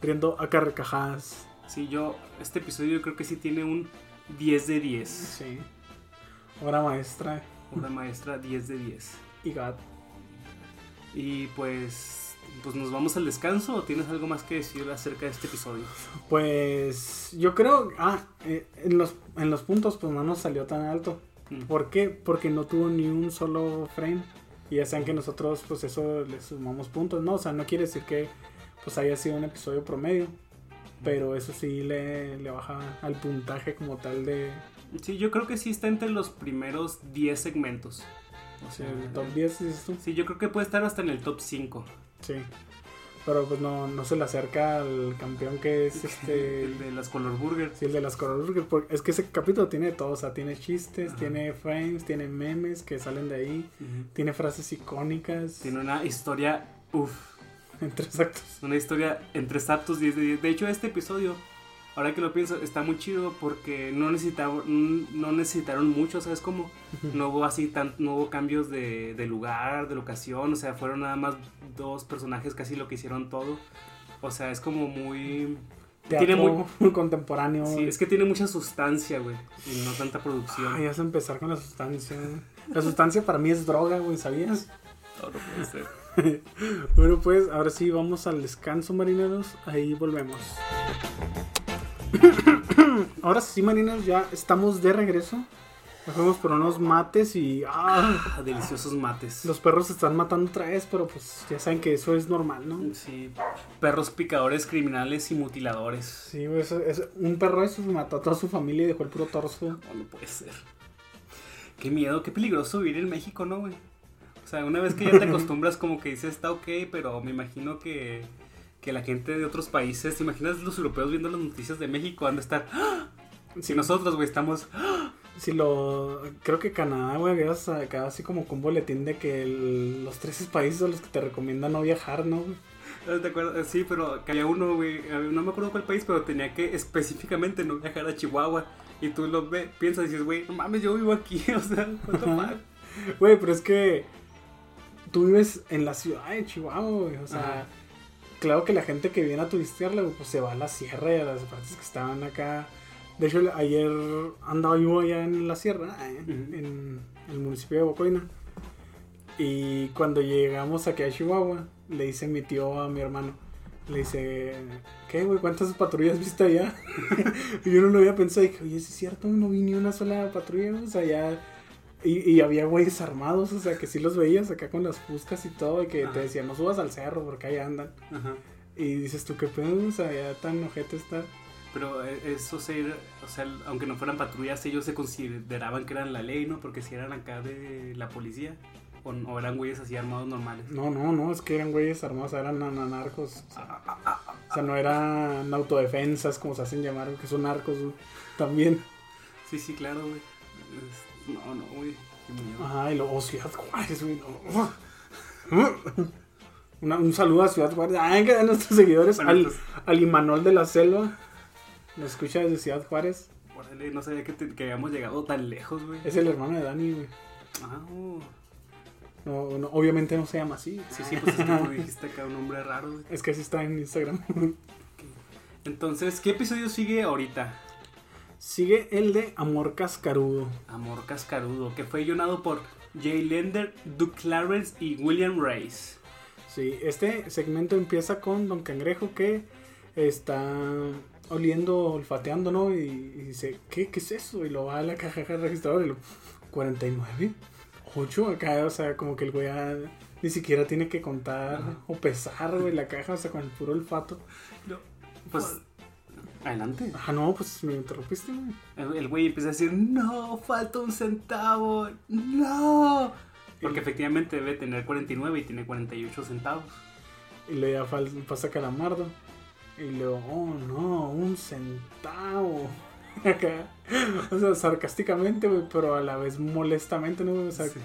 riendo a carcajadas. Sí, yo. Este episodio yo creo que sí tiene un 10 de 10. Sí. Obra maestra Obra maestra 10 de 10. y gat. Y pues. Pues nos vamos al descanso o tienes algo más que decir acerca de este episodio? Pues yo creo, ah, eh, en, los, en los puntos pues no nos salió tan alto. Mm. ¿Por qué? Porque no tuvo ni un solo frame. Y ya saben que nosotros pues eso le sumamos puntos, ¿no? O sea, no quiere decir que pues haya sido un episodio promedio. Pero eso sí le, le baja al puntaje como tal de Sí, yo creo que sí está entre los primeros 10 segmentos. O sea, el top 10, dices tú. Sí, yo creo que puede estar hasta en el top 5. Sí. Pero pues no, no se le acerca al campeón que es este... el de las Color Burger. Sí, el de las Coral Burger, porque es que ese capítulo tiene de todo, o sea, tiene chistes, Ajá. tiene frames, tiene memes que salen de ahí, tiene frases icónicas, Tiene una historia, uff, en tres actos. una historia en tres actos 10 de 10. De hecho, este episodio, ahora que lo pienso, está muy chido porque no necesitaron, no necesitaron mucho, ¿sabes cómo? No hubo así tan, no hubo cambios de, de lugar, de locación, o sea, fueron nada más dos personajes casi lo que hicieron todo. O sea, es como muy... Teatro Tiene muy, contemporáneo. Sí, es que tiene mucha sustancia, güey. Y no tanta producción. Ay, vas a empezar con la sustancia. La sustancia para mí es droga, güey, ¿sabías? No, no puede ser. Bueno, pues ahora sí vamos al descanso, marineros. Ahí volvemos. ahora sí, marineros, ya estamos de regreso. Nos fuimos por unos mates y. ¡ah! Ah, deliciosos mates. Los perros se están matando otra vez, pero pues ya saben que eso es normal, ¿no? Sí, perros picadores, criminales y mutiladores. Sí, güey, eso- eso- un perro de esos mató a toda su familia y dejó el puro torso. No, no puede ser. Qué miedo, qué peligroso vivir en México, ¿no, güey? O sea, una vez que ya te acostumbras, como que dices, está ok, pero me imagino que, que la gente de otros países, ¿te imaginas los europeos viendo las noticias de México? Han de estar. ¡Ah! Si nosotros, güey, estamos. Si lo. Creo que Canadá, güey, había sacado así como con un boletín de que el- los 13 países a los que te recomiendan no viajar, ¿no? güey? ¿Te acuerdas? Sí, pero había uno, güey, no me acuerdo cuál país, pero tenía que específicamente no viajar a Chihuahua. Y tú lo ves, piensas y dices, güey, no mames, yo vivo aquí, o sea, ¿cuánto Ajá. Güey, pero es que tú vives en la ciudad de Chihuahua, güey. O sea, Ajá. Claro que la gente que viene a turistearle, pues se va a la sierra y a las partes que estaban acá. De hecho, ayer andaba yo allá en la sierra, eh, Ujú. en el municipio de Bocoina. Y cuando llegamos aquí a Chihuahua, le dice mi tío a mi hermano. Le dice, ¿qué, güey? ¿Cuántas patrullas viste allá? y yo no lo había pensado. Y dije, oye, ¿sí es cierto, no vi ni una sola patrulla. O sea, ya y, y había güeyes armados, o sea, que sí los veías acá con las fuscas y todo, y que Ajá. te decían, no subas al cerro porque ahí andan. Ajá. Y dices tú, qué pedo, o sea, ya tan ojete está. Pero eh, eso se, o sea, aunque no fueran patrullas, ellos se consideraban que eran la ley, ¿no? Porque si eran acá de la policía, o, o eran güeyes así armados normales. No, no, no, es que eran güeyes armados, eran nan- narcos. O sea, o sea, no eran autodefensas como se hacen llamar, que son narcos güey, también. Sí, sí, claro, güey. No, no, güey. Qué miedo. Ajá, y luego Ciudad Juárez, güey. no. Una- un saludo a Ciudad Juárez. Ay, que a nuestros seguidores, al, al Imanol de la Selva. Nos escucha desde Ciudad Juárez. Órale, no sabía que, te- que habíamos llegado tan lejos, güey. Es el hermano de Dani, güey. Ah, oh. No, no, obviamente no se llama así. Sí, sí, pues es que tú dijiste acá un nombre raro, güey. Es que así está en Instagram. Entonces, ¿qué episodio sigue ahorita? Sigue el de Amor Cascarudo. Amor Cascarudo, que fue guionado por Jay Lender, Duke Clarence y William Rice. Sí, este segmento empieza con Don Cangrejo que está oliendo, olfateando, ¿no? Y, y dice, ¿qué, ¿qué es eso? Y lo va a la caja registradora y lo... 49, 8 acá, o sea, como que el güey ya ni siquiera tiene que contar Ajá. o pesar, güey, la caja, o sea, con el puro olfato. No, Pues Adelante. Ah, no, pues me interrumpiste, güey. El güey empieza a decir, no, falta un centavo, no. Porque efectivamente debe tener 49 y tiene 48 centavos. Y le da pasa Calamardo. Y luego, oh no, un centavo. O sea, sarcásticamente, güey, pero a la vez molestamente, ¿no? O sea, Sí.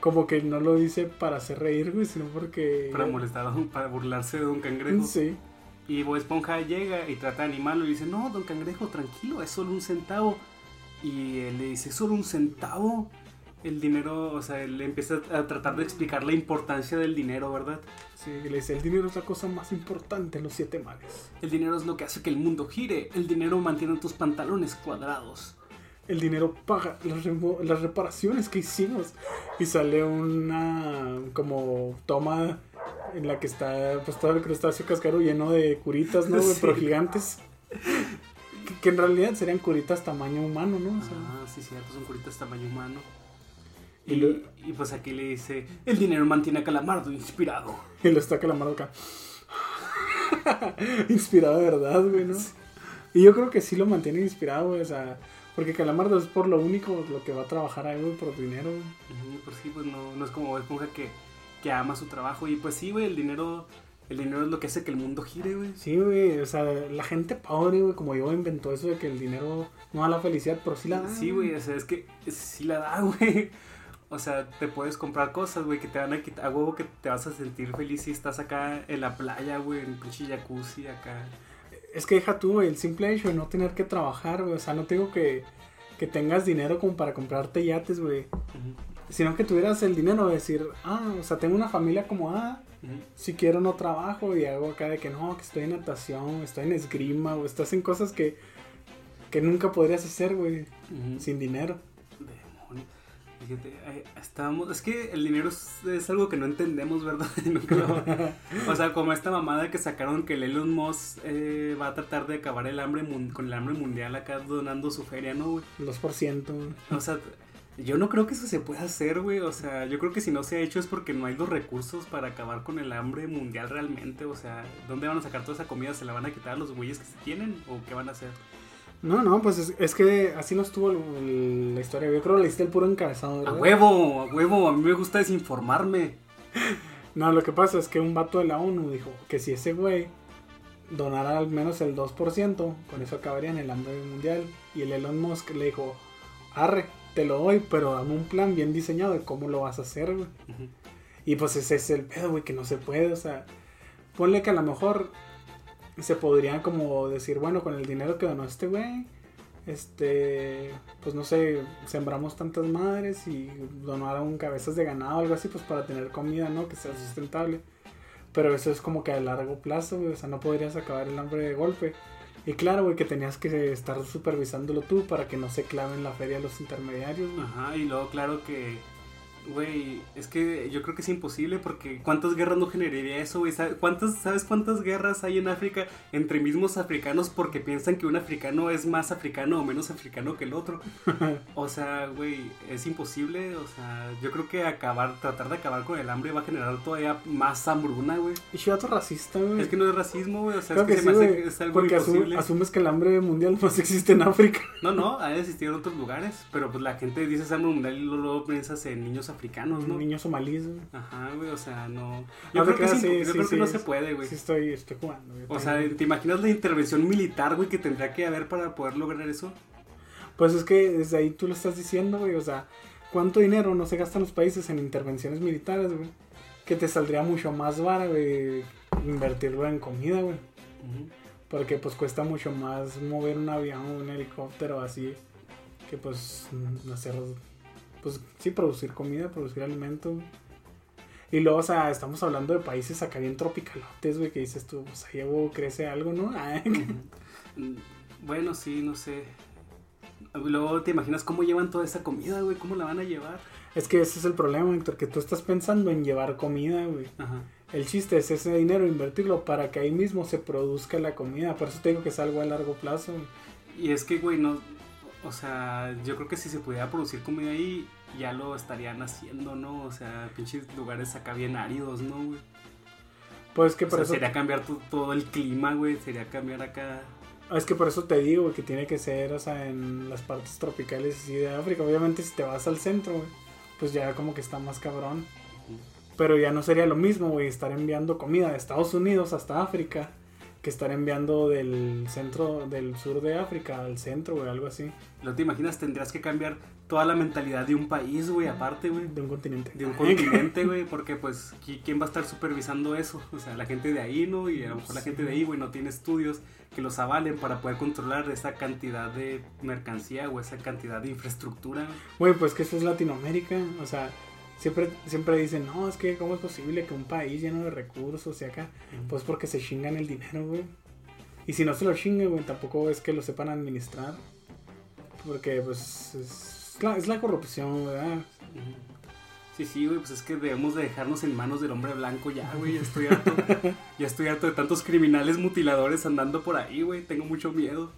como que no lo dice para hacer reír, güey, sino porque. Para molestar, un- para burlarse de Don Cangrejo. Sí. Y Bob Esponja llega y trata de animarlo y dice, no, Don Cangrejo, tranquilo, es solo un centavo. Y él le dice, ¿solo un centavo? El dinero, o sea, él empieza a tratar de explicar la importancia del dinero, ¿verdad? Sí, le dice, el dinero es la cosa más importante en los siete mares. El dinero es lo que hace que el mundo gire. El dinero mantiene tus pantalones cuadrados. El dinero paga las, las reparaciones que hicimos. Y sale una como toma en la que está pues todo el crustáceo cascaro lleno de curitas, ¿no? Sí. Pero gigantes. Que, que en realidad serían curitas tamaño humano, ¿no? O sea, Ah, sí, cierto, son curitas tamaño humano. Y Y, lo- y pues aquí le dice, el dinero mantiene a Calamardo inspirado. y lo está calamando acá. inspirado de verdad, güey, ¿no? Y yo creo que sí lo mantiene inspirado, güey, o sea, porque Calamardo es por lo único lo que va a trabajar ahí, güey, por dinero, güey. Pues sí, pues no, no es como Esponja que, que ama su trabajo. Y pues sí, güey, el dinero, el dinero es lo que hace que el mundo gire, güey. Sí, güey, o sea, la gente pobre, güey, como yo inventó eso de que el dinero no da la felicidad, pero sí la da. Sí, güey, o sea, es que sí la da, güey. O sea, te puedes comprar cosas, güey, que te van a quitar, a huevo que te vas a sentir feliz si estás acá en la playa, güey, en pinche jacuzzi, acá. Es que deja tú, güey, el simple hecho de no tener que trabajar, güey, o sea, no te digo que, que tengas dinero como para comprarte yates, güey, sino que tuvieras el dinero de decir, ah, o sea, tengo una familia acomodada, ujú. si quiero no trabajo y hago acá de que no, que estoy en natación, estoy en esgrima, o estás en cosas que, que nunca podrías hacer, güey, sin dinero. Demonio. Fíjate, estábamos. Es que el dinero es, es algo que no entendemos, ¿verdad? Nunca lo- O sea, como esta mamada que sacaron que el Elon Musk eh, va a tratar de acabar el hambre mun- con el hambre mundial acá donando su feria, ¿no, güey? 2%. güey. O sea, yo no creo que eso se pueda hacer, güey. O sea, yo creo que si no se ha hecho es porque no hay los recursos para acabar con el hambre mundial realmente. O sea, ¿dónde van a sacar toda esa comida? ¿Se la van a quitar a los güeyes que se tienen? ¿O qué van a hacer? No, no, pues es, es que así no estuvo el- la historia. Yo creo que le diste el puro encabezado, ¡A ¿verdad? huevo! ¡A huevo! A mí me gusta desinformarme. No, lo que pasa es que un vato de la ONU dijo que si ese güey donara al menos el 2%, con eso acabaría en el hambre mundial. Y el Elon Musk le dijo, arre, te lo doy, pero dame un plan bien diseñado de cómo lo vas a hacer, güey. Y pues ese es el pedo, güey, que no se puede, o sea, ponle que a lo mejor se podría como decir, bueno, con el dinero que donó este güey, este, pues no sé, sembramos tantas madres y donaron cabezas de ganado o algo así, pues para tener comida, ¿no? Que sea sustentable. Pero eso es como que a largo plazo, güey, o sea, no podrías acabar el hambre de golpe. Y claro, güey, que tenías que estar supervisándolo tú para que no se claven la feria los intermediarios. Ajá, y luego claro que, güey, es que yo creo que es imposible porque ¿cuántas guerras no generaría eso, güey? ¿Sabes cuántas, ¿Sabes cuántas guerras hay en África entre mismos africanos porque piensan que un africano es más africano o menos africano que el otro? O sea, güey, es imposible, o sea, yo creo que acabar, tratar de acabar con el hambre va a generar todavía más hambruna, güey. Y chivato racista, güey. Es que no es racismo, güey, o sea, es que, que se sí, me hace que es algo porque imposible. asumes que el hambre mundial más existe en África. No, no, ha de existir en otros lugares, pero pues la gente dice hambre mundial y luego piensas en niños africanos, ¿no? Niños somalíes, güey. Ajá, güey, o sea, no. Yo creo que, creas, sí, sí, yo sí, creo que sí, no se puede, güey. Sí, estoy, estoy jugando, güey. O sea. ¿te imaginas la intervención militar, güey, que tendría que haber para poder lograr eso? Pues es que desde ahí tú lo estás diciendo, güey. O sea, ¿cuánto dinero no se gastan los países en intervenciones militares, güey? Que te saldría mucho más vara, güey, invertirlo en comida, güey. Porque pues cuesta mucho más mover un avión, un helicóptero, así. Que pues mm, hacer, pues sí, producir comida, producir alimento. Y luego, o sea, estamos hablando de países acá bien tropicalotes, güey, que dices tú, pues ahí crece algo, ¿no? Ah, Mm, Bueno, sí, no sé. Luego te imaginas cómo llevan toda esa comida, güey, cómo la van a llevar. Es que ese es el problema, Héctor, que tú estás pensando en llevar comida, güey. Ajá. El chiste es ese dinero invertirlo para que ahí mismo se produzca la comida. Por eso te digo que es algo a largo plazo. güey. Y es que, güey, no. O sea, yo creo que si se pudiera producir comida ahí, ya lo estarían haciendo, ¿no? O sea, pinches lugares acá bien áridos, ¿no, güey? Pues que O por sea, eso. sería cambiar to- todo el clima, güey. Sería cambiar acá. Ah, Es que por eso te digo, güey, que tiene que ser, o sea, en las partes tropicales así de África. Obviamente, si te vas al centro, güey, pues ya como que está más cabrón. Pero ya no sería lo mismo, güey, estar enviando comida de Estados Unidos hasta África que estar enviando del centro, del sur de África al centro, güey, algo así. No te imaginas, tendrías que cambiar toda la mentalidad de un país, güey, aparte, güey. De un continente. De un continente, güey, porque pues, ¿qui- ¿quién va a estar supervisando eso? O sea, la gente de ahí, ¿no? Y a lo mejor la gente de ahí, güey, no tiene estudios que los avalen para poder controlar esa cantidad de mercancía o esa cantidad de infraestructura. Güey, pues que eso es Latinoamérica, o sea, siempre, siempre dicen, no, es que cómo es posible que un país lleno de recursos y acá, pues porque se chingan el dinero, güey. Y si no se lo chingan, güey, tampoco es que lo sepan administrar. Porque, pues, es la, es la corrupción, ¿verdad? Sí, sí, güey, pues es que debemos de dejarnos en manos del hombre blanco ya, güey, ya estoy harto. ya estoy harto de tantos criminales mutiladores andando por ahí, güey, tengo mucho miedo.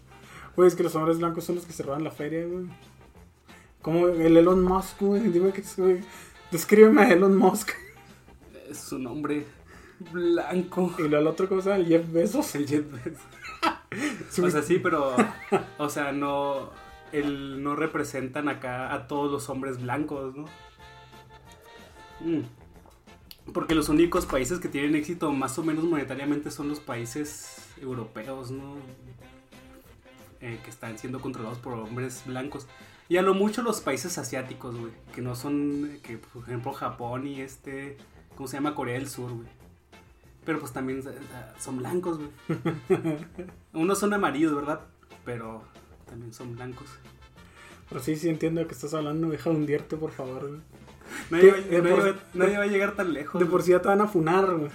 Güey, es que los hombres blancos son los que se roban la feria, güey. Como el Elon Musk, güey, dime que es, güey. Descríbeme a Elon Musk. Es un hombre blanco. Y el otro cosa, el Jeff Bezos. El Jeff Bezos. O sea, sí, pero, o sea, no, él no representan acá a todos los hombres blancos, ¿no? Mm. Porque los únicos países que tienen éxito más o menos monetariamente son los países europeos, ¿no? Eh, que están siendo controlados por hombres blancos. Y a lo mucho los países asiáticos, güey. Que no son, que por ejemplo Japón y este, ¿cómo se llama? Corea del Sur, güey. Pero pues también eh, son blancos, güey. Unos son amarillos, ¿verdad? Pero también son blancos. Pero sí, sí entiendo de qué estás hablando. Deja de hundirte, por favor, güey. Nadie, va, De nadie por- va- nadie va a llegar tan lejos. De por sí ya te van a funar, güey.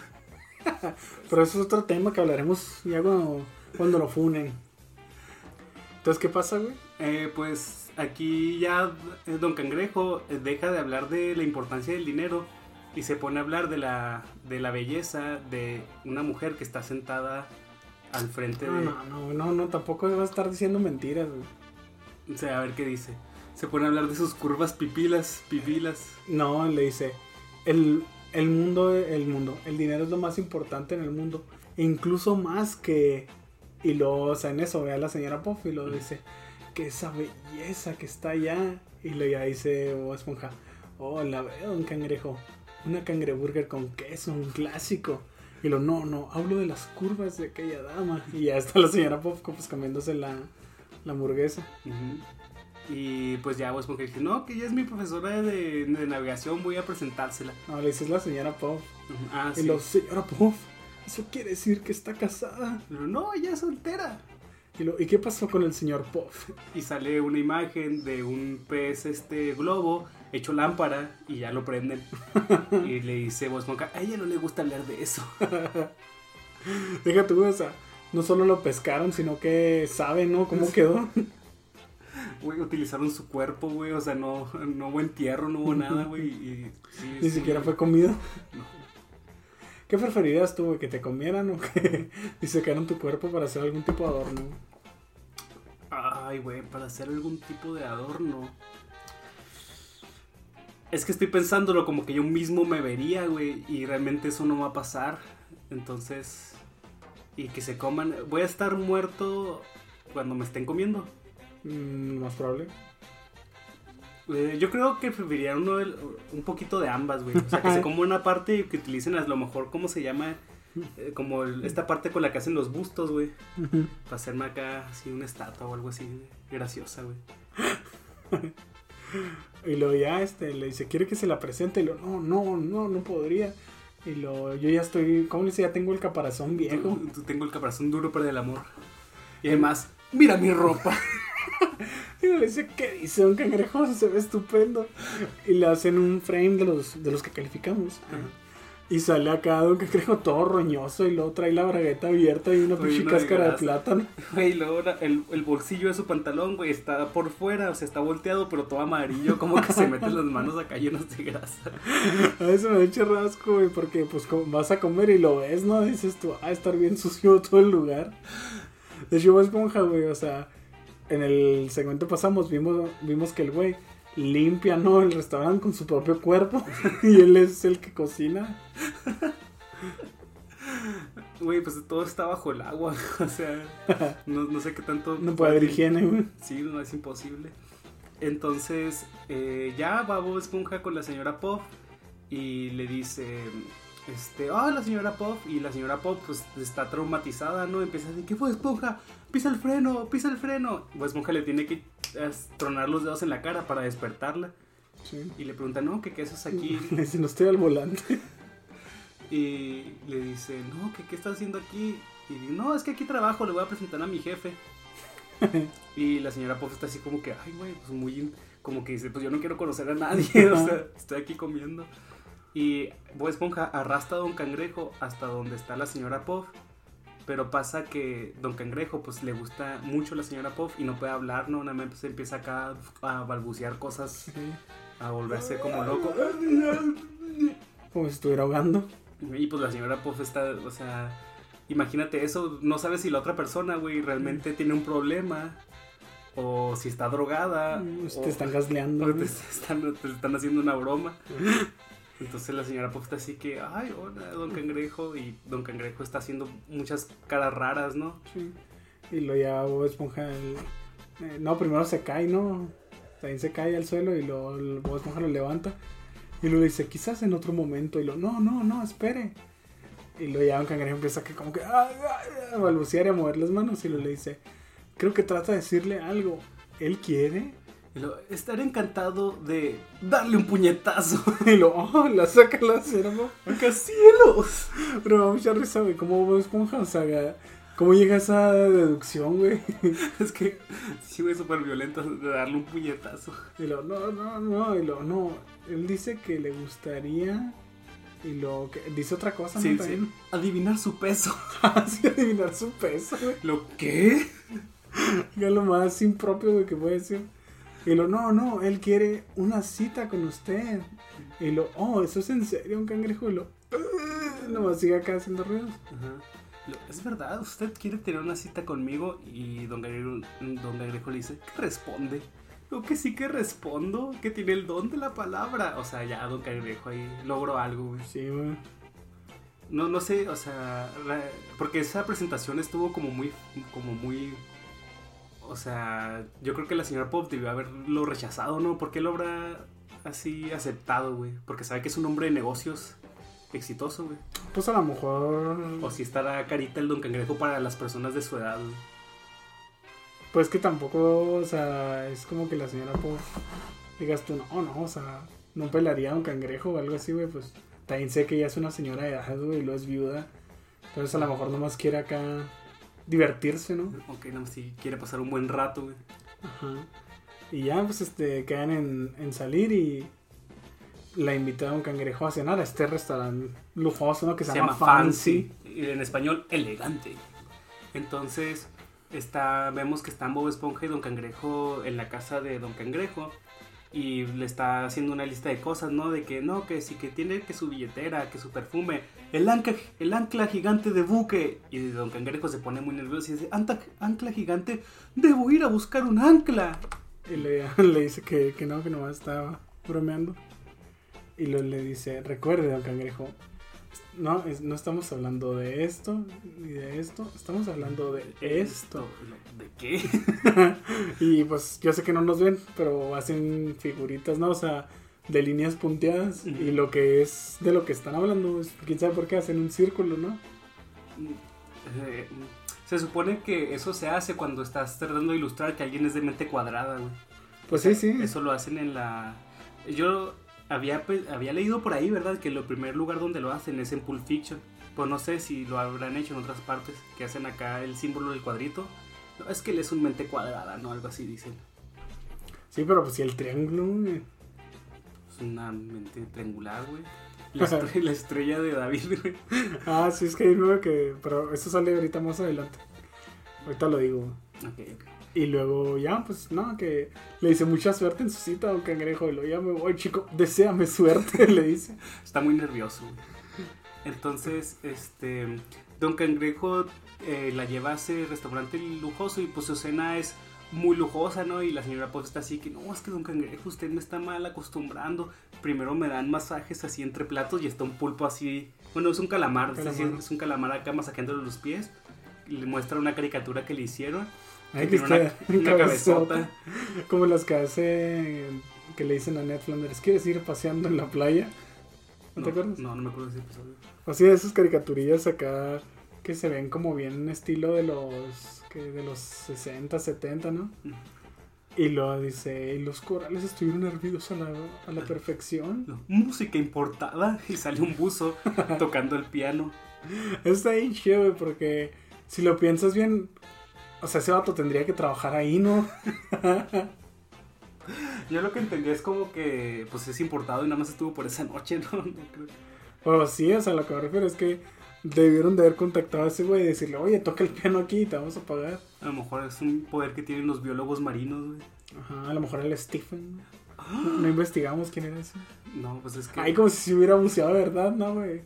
Pero eso es otro tema que hablaremos ya cuando, cuando lo funen. Entonces, ¿qué pasa, güey? Eh, pues aquí ya Don Cangrejo eh, deja de hablar de la importancia del dinero y se pone a hablar de la, de la belleza de una mujer que está sentada al frente No, de... no, no, no, no, tampoco va a estar diciendo mentiras, güey. O sea, a ver qué dice. Se pone a hablar de sus curvas pipilas, pipilas. No, le dice, el, el mundo, el mundo, el dinero es lo más importante en el mundo. E incluso más que... Y luego, o sea, en eso ve a la señora Puff y lo dice, que esa belleza que está allá. Y luego ya dice Bob Esponja, oh, la veo, un cangrejo. Una cangreburger con queso, un clásico. Y lo, no, no, hablo de las curvas de aquella dama. Y ya está la señora Puff pues comiéndose la, la hamburguesa. Y pues ya vos porque dije, no, que ella es mi profesora de, de navegación, voy a presentársela. No, le dices la señora Puff. Ujú. Ah, Y sí. lo, señora Puff, eso quiere decir que está casada. Pero no, ella es soltera. Y, lo, ¿y qué pasó con el señor Puff? Y sale una imagen de un pez este globo hecho lámpara y ya lo prenden. y le dice Bob Esponja, a ella no le gusta hablar de eso. Güey, o sea, no solo lo pescaron, sino que sabe, ¿no? ¿Cómo quedó? Güey, utilizaron su cuerpo, güey, o sea, no, no hubo entierro, no hubo nada, güey. y sí, Ni siquiera fue comida. no. ¿Qué preferirías tú, güey? ¿Que te comieran o que disecaran tu cuerpo para hacer algún tipo de adorno? Ay, güey, para hacer algún tipo de adorno. Es que estoy pensándolo como que yo mismo me vería, güey, y realmente eso no va a pasar. Entonces, y que se coman. Voy a estar muerto cuando me estén comiendo. Mm, más probable. Eh, yo creo que preferiría uno del- un poquito de ambas, güey. O sea, que se coma una parte y que utilicen a lo mejor, ¿cómo se llama? Eh, como el- esta parte con la que hacen los bustos, güey. Para hacerme acá así una estatua o algo así graciosa, güey. Y luego ya este, le dice, ¿quiere que se la presente? Y lo, no, no, no, no podría. Y lo, yo ya estoy, ¿cómo le dice? Ya tengo el caparazón viejo. Tú- tú tengo el caparazón duro para el amor. Y además, mira mi ropa. Y le dice, ¿qué dice un cangrejo? Se ve estupendo. Y le hacen un frame de los, de los que calificamos. Y sale acá un cangrejo todo roñoso y luego trae la bragueta abierta y una pinche cáscara de plátano. Güey, luego la- el, el bolsillo de su pantalón, güey, está por fuera, o sea, está volteado, pero todo amarillo, como que se meten las manos acá llenas de grasa. A veces me da churrasco, güey, porque pues vas a comer y lo ves, ¿no? Dices tú, ah, estar bien sucio todo el lugar. De hecho, esponja, güey, o sea, en el segmento pasamos, vimos, vimos que el güey limpia, ¿no? El restaurante con su propio cuerpo y él es el que cocina. Güey, pues todo está bajo el agua. O sea, no, no sé qué tanto. No puede haber higiene, güey. Sí, no es imposible. Entonces, eh, ya va Bob Esponja con la señora Puff y le dice, este, ah, la señora Puff. Y la señora Puff, pues está traumatizada, ¿no? Empieza a decir, ¿qué fue Esponja? Pisa el freno, pisa el freno. Bob Esponja le tiene que tronar los dedos en la cara para despertarla. Sí. Y le pregunta, ¿no? ¿Qué, qué haces aquí? Le dice, no estoy al volante. Y le dice, no, ¿qué, qué estás haciendo aquí? Y dice, no, es que aquí trabajo, le voy a presentar a mi jefe. y la señora Puff está así como que, ay, güey, pues muy, como que dice, pues yo no quiero conocer a nadie, o sea, estoy aquí comiendo. Y Bob Esponja arrastra a Don Cangrejo hasta donde está la señora Puff. Pero pasa que Don Cangrejo, pues le gusta mucho la señora Puff y no puede hablar, ¿no? Nada más pues, empieza acá a balbucear cosas, a volverse como loco. Como si estuviera ahogando. Y pues la señora Puff está, o sea, imagínate eso, no sabes si la otra persona, güey, realmente tiene un problema o si está drogada. o, Te están gasleando. o te, están, te están haciendo una broma. Entonces la señora Puff está así que, ay, hola, don Cangrejo. Y don Cangrejo está haciendo muchas caras raras, ¿no? Sí. Y lo ya Bob Esponja. eh, no, primero se cae, ¿no? También se cae al suelo y lo, Bob Esponja lo levanta. Y le dice, quizás en otro momento. Y lo, no, no, no, espere. Y luego ya un cangrejo empieza que como que "Ah, ah", a balbucear y a mover las manos. Y luego le dice, creo que trata de decirle algo. ¿Él quiere? Y lo, estaré encantado de darle un puñetazo. Y lo, oh, la saca la cera, ¿no? ¡Cielos! Pero me da mucha risa, güey. ¿Cómo Esponja? O sea, ¿cómo llega a esa deducción, güey? Es que sí, güey, súper violento de darle un puñetazo. Y lo, no, no, no, y lo, no. Él dice que le gustaría. Y lo que dice otra cosa, Sí, ¿no? sí. Adivinar su peso. Así adivinar su peso, güey. ¿Lo qué? Es lo más impropio, güey, que puede decir. Y lo, no, no, él quiere una cita con usted. Y lo, oh, ¿eso es en serio, un cangrejo? Y lo, "Uh", nomás sigue acá haciendo ruidos. Lo- ¿Es verdad? ¿Usted quiere tener una cita conmigo? Y don Cangrejo, don Cangrejo le dice, ¿qué responde? Lo que sí que respondo, que tiene el don de la palabra. O sea, ya don Cangrejo ahí logró algo, güey. Sí, güey. No, no sé, o sea, la- porque esa presentación estuvo como muy, como muy... O sea, yo creo que la señora Pop debió haberlo rechazado, ¿no? ¿Por qué lo habrá así aceptado, güey? Porque sabe que es un hombre de negocios exitoso, güey. Pues a lo mejor. O si estará carita el don cangrejo para las personas de su edad. güey. Pues que tampoco, o sea, es como que la señora Puff digas tú, no, no, o sea, no pelaría a un cangrejo o algo así, güey, pues también sé que ella es una señora de edad, güey, y lo es viuda. Entonces a lo mejor nomás quiere acá divertirse, ¿no? Ok, más si quiere pasar un buen rato, güey. Ajá. Y ya, pues, este, quedan en, en salir y la invita a un cangrejo a cenar a este restaurante lujoso, ¿no? Que se, llama, Fancy. Y en español, elegante. Entonces, está, vemos que están Bob Esponja y Don Cangrejo en la casa de Don Cangrejo. Y le está haciendo una lista de cosas, ¿no? De que no, que sí, que tiene que su billetera, que su perfume, el ancla, el ancla gigante de buque. Y Don Cangrejo se pone muy nervioso y dice, "Anta- ancla gigante, debo ir a buscar un ancla. Y le, le dice que, que no, que nomás estaba bromeando. Y le dice, recuerde, don cangrejo, no, es- no estamos hablando de esto ni de esto, estamos hablando de esto. ¿De qué? Y pues yo sé que no nos ven, pero hacen figuritas, ¿no? O sea, de líneas punteadas. Y lo que es de lo que están hablando, es, quién sabe por qué hacen un círculo, ¿no? Eh, se supone que eso se hace cuando estás tratando de ilustrar que alguien es de mente cuadrada, güey. Pues sí, sí. Eso lo hacen en la... Yo había, pe- había leído por ahí, ¿verdad? Que el primer lugar donde lo hacen es en Pulp Fiction. Pues no sé si lo habrán hecho en otras partes, que hacen acá el símbolo del cuadrito. No, es que él es un mente cuadrada, ¿no? Algo así dicen. Sí, pero pues si el triángulo, güey. Una mente triangular, güey. La, estre- la estrella de David, güey. Ah, sí, es que hay uno que. Pero eso sale ahorita más adelante. Ahorita lo digo. Ok, ok. Y luego ya, pues no, que le dice mucha suerte en su cita a un cangrejo. Y luego ya me voy, chico, deséame suerte, le dice. Está muy nervioso. güey. Entonces, este, Don Cangrejo eh, la lleva a ese restaurante lujoso y pues su cena es muy lujosa, ¿no? Y la señora Puff está así que, no, es que don Cangrejo, usted me está mal acostumbrando. Primero me dan masajes así entre platos y está un pulpo así. Bueno, es un calamar, es, Calamar. decir, es un calamar acá masajeándole los pies. Le muestra una caricatura que le hicieron. Ay, que tiene una, una cabezota. Como las que hace. Que le dicen a Ned Flanders: ¿Quieres ir paseando en la playa? ¿No, te acuerdas? No, no me acuerdo de ese episodio. O sea, esas caricaturillas acá que se ven como bien estilo de los que de los 60, 70, ¿no? Y lo dice, y los corales estuvieron hervidos a la, a la perfección. No, música importada y sale un buzo tocando el piano. Está ahí chido, güey, porque si lo piensas bien, o sea, ese vato tendría que trabajar ahí, ¿no? Yo lo que entendí es como que pues es importado y nada más estuvo por esa noche, ¿no? No creo. Pero sí, o sea, lo que me refiero es que debieron de haber contactado a ese güey y decirle, oye, toca el piano aquí y te vamos a pagar. A lo mejor es un poder que tienen los biólogos marinos, güey. Ajá, a lo mejor el Stephen. No, no investigamos quién era ese. No, pues es que... Ay, como si se hubiera buceado verdad, ¿no, güey?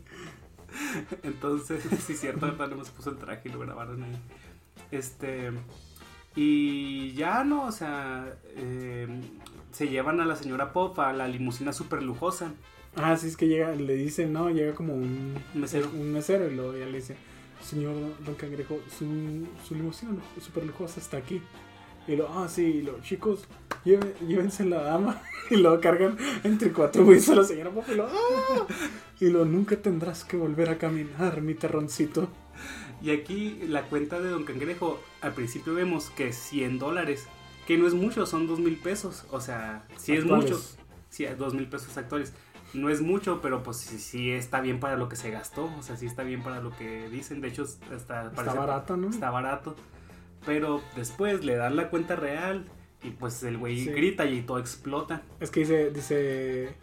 Entonces, sí, cierto, verdad, no se puso el traje y lo grabaron ahí. Este. Y ya no, o sea. eh, se llevan a la señora Pop a la limusina súper lujosa. Ah, sí, es que llega, le dicen, no, llega como un Mesero. Un mesero y luego ya le dice, señor Don Cangrejo, su, su limusina super lujosa está aquí. Y lo, ah, sí, y lo, chicos, lleve- llévense la dama. Y luego cargan entre cuatro güeyes a la señora Pop y lo, ah. Y lo, nunca tendrás que volver a caminar, mi terroncito. Y aquí la cuenta de Don Cangrejo, al principio vemos que es 100 dólares. Que no es mucho, son 2 mil pesos. O sea, sí es Actuales. mucho. Sí, 2 mil pesos actuales. No es mucho, pero pues sí, sí está bien para lo que se gastó. O sea, sí está bien para lo que dicen. De hecho, está, Está parece- barato, ¿no? Está barato. Pero después le dan la cuenta real y pues el güey Sí. grita y todo explota. Es que dice, dice,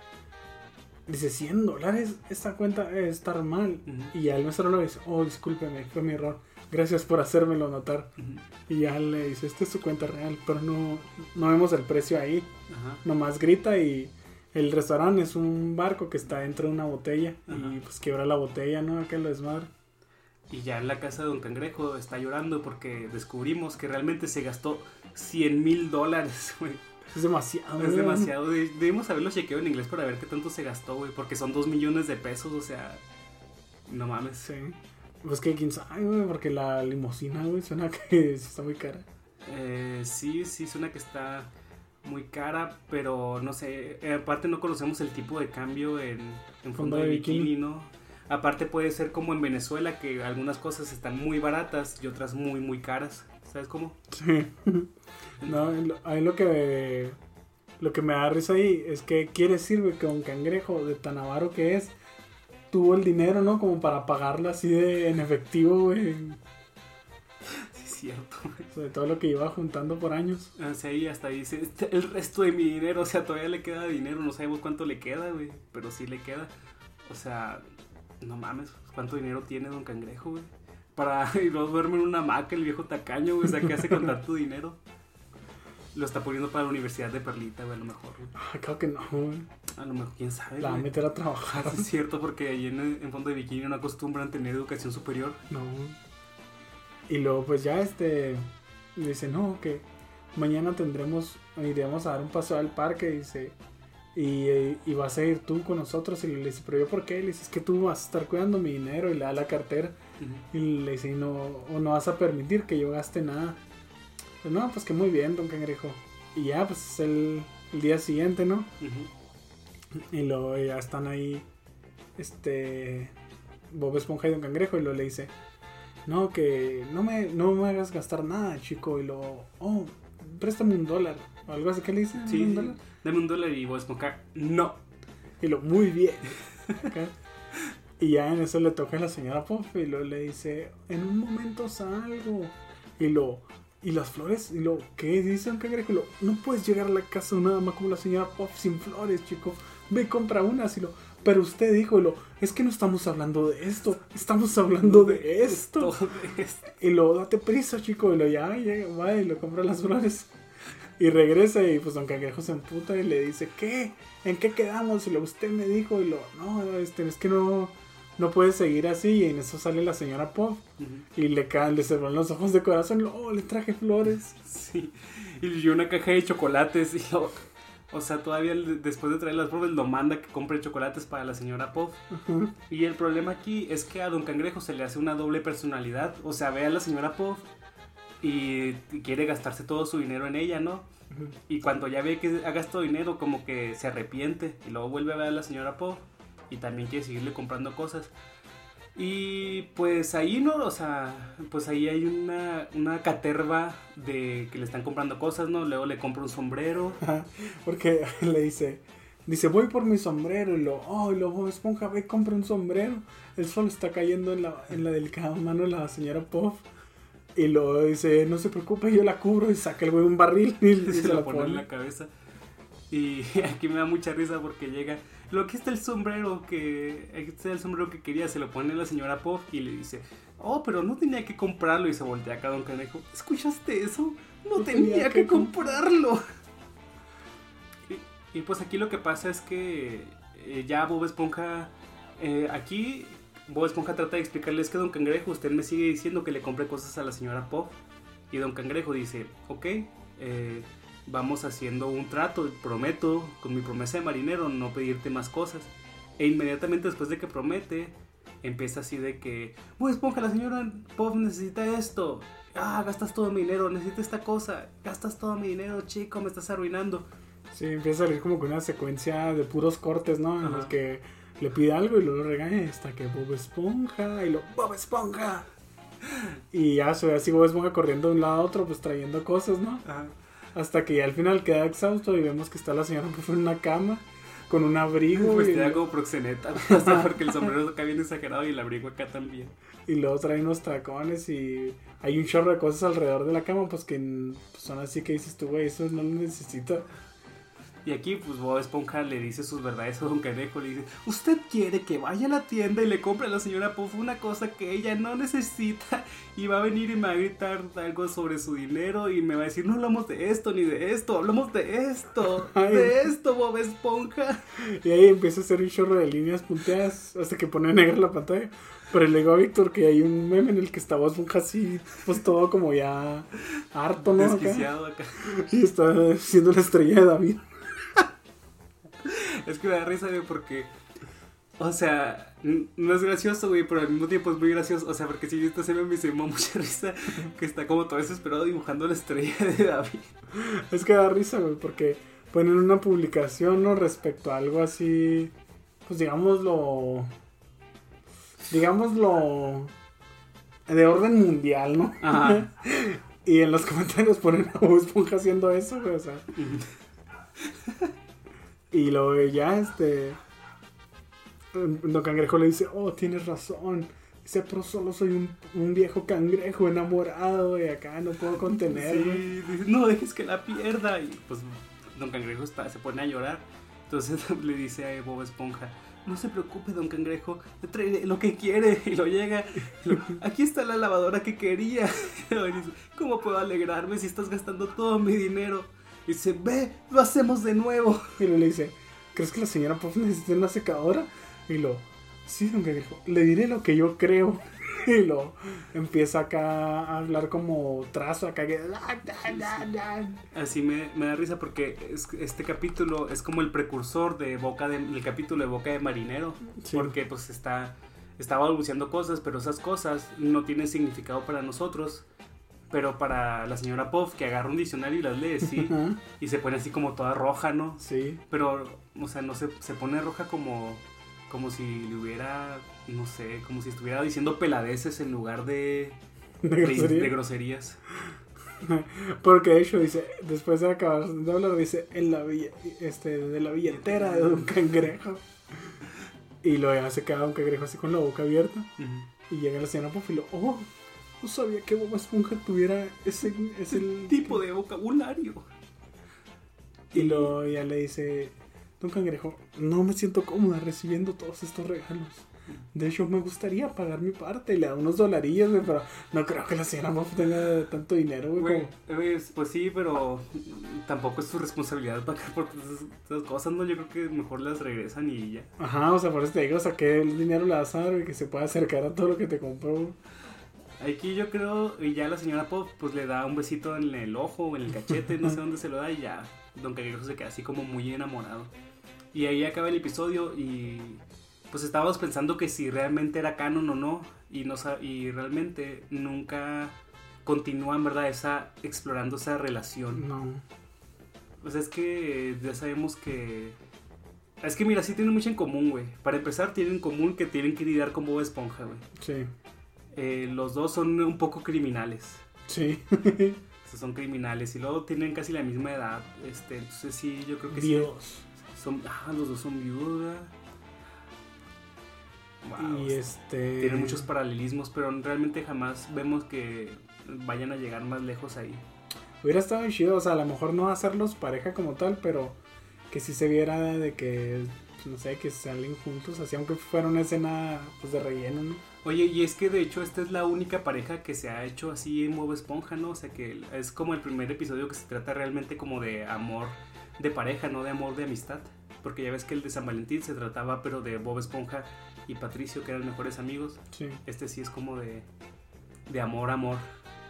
dice 100 dólares, esta cuenta debe estar mal. Y ya el mesero le dice, oh, discúlpeme, fue mi error. Gracias por hacérmelo notar. Y ya le dice, esta es su cuenta real, pero no, no vemos el precio ahí. Nomás grita y el restaurante es un barco que está dentro de una botella. Y pues quiebra la botella, ¿no? Aquel desmadre. Y ya en la casa de Don Cangrejo está llorando porque descubrimos que realmente se gastó 100 mil dólares, güey. Es demasiado. Es demasiado. de- Debimos haberlo chequeado en inglés para ver qué tanto se gastó, güey. Porque son 2 millones de pesos, o sea. No mames. Sí. Pues que quién sabe, güey, porque la limusina, güey, suena que está muy cara. Eh, sí, sí, suena que está muy cara, pero no sé. eh, aparte, no conocemos el tipo de cambio en, en fondo de bikini, ¿no? Aparte, puede ser como en Venezuela, que algunas cosas están muy baratas y otras muy, muy caras. ¿Sabes cómo? Sí. No, a mí lo que lo que me da risa ahí es que quiere decir, güey, que un cangrejo de tan avaro que es tuvo el dinero, ¿no? Como para pagarla así de en efectivo, güey. Sí, es cierto. Sobre todo lo que iba juntando por años. Sea, ahí hasta dice, "Este, el resto de mi dinero, o sea, todavía le queda dinero, no sabemos cuánto le queda, güey, pero sí le queda. O sea, no mames, ¿cuánto dinero tiene Don Cangrejo, güey? Para y luego duerme en una hamaca el viejo tacaño, güey, o sea, ¿qué hace con tanto dinero? Lo está poniendo para la Universidad de Perlita, güey, a lo mejor, güey. Ah, claro que no, güey. A lo mejor, quién sabe, La va a meter a trabajar. Sí, es cierto, porque allí en, en fondo de bikini no acostumbran tener educación superior. No. Y luego, pues ya este. Dice, no, que mañana tendremos. Iremos a dar un paseo al parque. Dice. Y, y vas a ir tú con nosotros. Y le dice, pero yo por qué? Le dice, es que tú vas a estar cuidando mi dinero. Y le da la cartera. Y le dice, "Y no, o no vas a permitir que yo gaste nada. Pues no, pues que muy bien, don Cangrejo. Y ya, pues es el, el día siguiente, ¿no? Y luego ya están ahí, este, Bob Esponja y Don Cangrejo, y luego le dice, no, que no me, no me hagas gastar nada, chico, y luego, oh, préstame un dólar, o algo así, ¿qué le dice? Sí, ¿Un dólar? dame un dólar y voy a esponjar. No. Y lo, muy bien. Y ya en eso le toca a la señora Puff, y luego le dice, en un momento salgo, y lo... Y las flores, y lo, ¿qué dice Don Cangrejo? Y lo, no puedes llegar a la casa de una dama como la señora Puff sin flores, chico. Ve, y compra unas, y lo, pero usted dijo, y lo, es que no estamos hablando de esto, estamos hablando de esto. Todo de esto. Y lo, date prisa, chico, y lo, ya, ya, va, y lo compra las flores. Y regresa, y pues Don Cangrejo se emputa y le dice, ¿qué? ¿En qué quedamos? Y lo, usted me dijo, y lo, no, este, es que no, no puedes seguir así. Y en eso sale la señora. Ujú. Y le caen, le cerran los ojos de corazón. Oh, le traje flores. Sí. y una caja de chocolates y lo, o sea, todavía después de traer las pruebas lo manda que compre chocolates para la señora Puff. Y el problema aquí es que a Don Cangrejo se le hace una doble personalidad. O sea, ve a la señora Puff y quiere gastarse todo su dinero en ella, ¿no? Y cuando ya ve que ha gastado dinero, como que se arrepiente. Y luego vuelve a ver a la señora Puff y también quiere seguirle comprando cosas. Y pues ahí no, o sea, pues ahí hay una, una caterva de que le están comprando cosas, ¿no? Luego le compra un sombrero. porque le dice, dice, voy por mi sombrero. Y lo, oh, y luego Esponja, ve, compra un sombrero. El sol está cayendo en la, en la delicada mano de la señora Puff. Y lo dice, no se preocupe, yo la cubro. Y saca el güey un barril y, se, lo pone en la cabeza. Y aquí me da mucha risa porque llega lo que está el sombrero que este el sombrero que quería, se lo pone la señora Pop y le dice, oh, pero no tenía que comprarlo y se voltea acá Don Canejo, ¿escuchaste eso? No, tenía, que, comprarlo. Y, pues aquí lo que pasa es que eh, ya Bob Esponja, eh, aquí Bob Esponja trata de explicarles que Don Cangrejo, usted me sigue diciendo que le compre cosas a la señora Pop. Y Don Cangrejo dice, ok, eh, vamos haciendo un trato, prometo con mi promesa de marinero no pedirte más cosas. E inmediatamente después de que promete, empieza así de que, pues esponja, la señora Pop necesita esto. Ah, gastas todo mi dinero, necesito esta cosa. Gastas todo mi dinero, chico, me estás arruinando. Sí, empieza a salir como con una secuencia de puros cortes, ¿no? En los que le pide algo y luego lo regaña hasta que Bob Esponja y lo Bob Esponja. Y ya se ve así Bob Esponja corriendo de un lado a otro, pues trayendo cosas, ¿no? Ajá. Hasta que ya al final queda exhausto y vemos que está la señora en una cama con un abrigo. Pues te como proxeneta, hasta porque el sombrero acá bien exagerado y el abrigo acá también. Y luego trae unos tacones y hay un chorro de cosas alrededor de la cama, pues que pues, son así que dices tú, güey, eso no lo necesito. Y aquí, pues Bob Esponja le dice sus verdades a Don Canejo. Le dice: Usted quiere que vaya a la tienda y le compre a la señora Puff una cosa que ella no necesita. Y va a venir y me va a gritar algo sobre su dinero. Y me va a decir: No hablamos de esto ni de esto, hablamos de esto. De esto, Bob Esponja. Y ahí empieza a hacer un chorro de líneas punteadas hasta que pone negra la pantalla. Pero le digo a Víctor que hay un meme en el que está Bob Esponja así, pues todo como ya harto, ¿no? Desquiciado acá. Y está siendo la estrella de David es que me da risa, güey, porque. O sea, no es gracioso, güey, pero al mismo tiempo es muy gracioso. O sea, porque si esta se me hizo mucha risa que está como todo desesperado dibujando la estrella de David. Es que da risa, güey, porque ponen una publicación, ¿no? Respecto a algo así, pues digámoslo, digámoslo, de orden mundial, ¿no? Ajá. y en los comentarios ponen a Bob Esponja haciendo eso, güey, o sea. Y luego ya, este. Don Cangrejo le dice: Oh, tienes razón. Dice, pero solo soy un, un viejo cangrejo enamorado y acá no puedo contenerlo. Sí, no dejes que la pierda. Y pues Don Cangrejo se pone a llorar. Entonces le dice a Bob Esponja: No se preocupe, Don Cangrejo, trae lo que quiere. Y lo llega. Aquí está la lavadora que quería. Dice: ¿Cómo puedo alegrarme si estás gastando todo mi dinero? Y dice, ve, lo hacemos de nuevo. Y le dice, ¿crees que la señora Puff necesita una secadora? Y lo, sí, don dijo, le diré lo que yo creo. Y lo empieza acá a hablar como trazo acá. Así me, me, da risa porque este capítulo es como el precursor de Boca de, el capítulo de Boca de Marinero. Porque pues está, está balbuceando cosas, pero esas cosas no tienen significado para nosotros pero para la señora Puff que agarra un diccionario y las lee, sí, y se pone así como toda roja, ¿no? Sí. Pero, o sea, no se, se pone roja como, como si le hubiera, no sé, como si estuviera diciendo peladeces en lugar de, de, groserías. Porque de hecho dice, después de acabar de hablar, dice, en la este, de la billetera de un cangrejo. Y luego se queda un cangrejo así con la boca abierta. Y llega la señora Puff y lo, oh, no sabía que Bob Esponja tuviera ese, ese tipo de vocabulario. Y luego ya le dice, Don Cangrejo, no me siento cómoda recibiendo todos estos regalos. De hecho, me gustaría pagar mi parte le da unos dolarillos, pero no creo que la señora Bob tenga tanto dinero, güey. Pues sí, pero tampoco es su responsabilidad pagar por esas cosas, ¿no? Yo creo que mejor las regresan y ya. Ajá, o sea, por eso te digo, o sea, que el dinero la vas a dar y que se pueda acercar a todo lo que te compró. Aquí yo creo, y ya la señora Pop pues le da un besito en el ojo o en el cachete, no sé dónde se lo da y ya Don Cangrejo se queda así como muy enamorado. Y ahí acaba el episodio y pues estábamos pensando que si realmente era canon o no y no y realmente nunca continúan, ¿verdad? Esa explorando esa relación. No. Pues es que ya sabemos que es que mira, sí tienen mucho en común, güey. Para empezar, tienen en común que tienen que lidiar con Bob Esponja, güey. Sí. Eh, los dos son un poco criminales. Sí. son criminales y luego tienen casi la misma edad. Este, entonces sí, yo creo que Dios. sí. Son, ah, los dos son viuda. y este. Tienen muchos paralelismos, pero realmente jamás vemos que vayan a llegar más lejos ahí. Hubiera estado chido, o sea, a lo mejor no hacerlos pareja como tal, pero que si se viera de que, no sé, que salen juntos, así aunque fuera una escena pues de relleno, ¿no? Oye, y es que de hecho esta es la única pareja que se ha hecho así en Bob Esponja, ¿no? O sea que es como el primer episodio que se trata realmente como de amor de pareja, no de amor de amistad. Porque ya ves que el de San Valentín se trataba pero de Bob Esponja y Patricio, que eran mejores amigos. Sí. Este sí es como de, de amor, amor,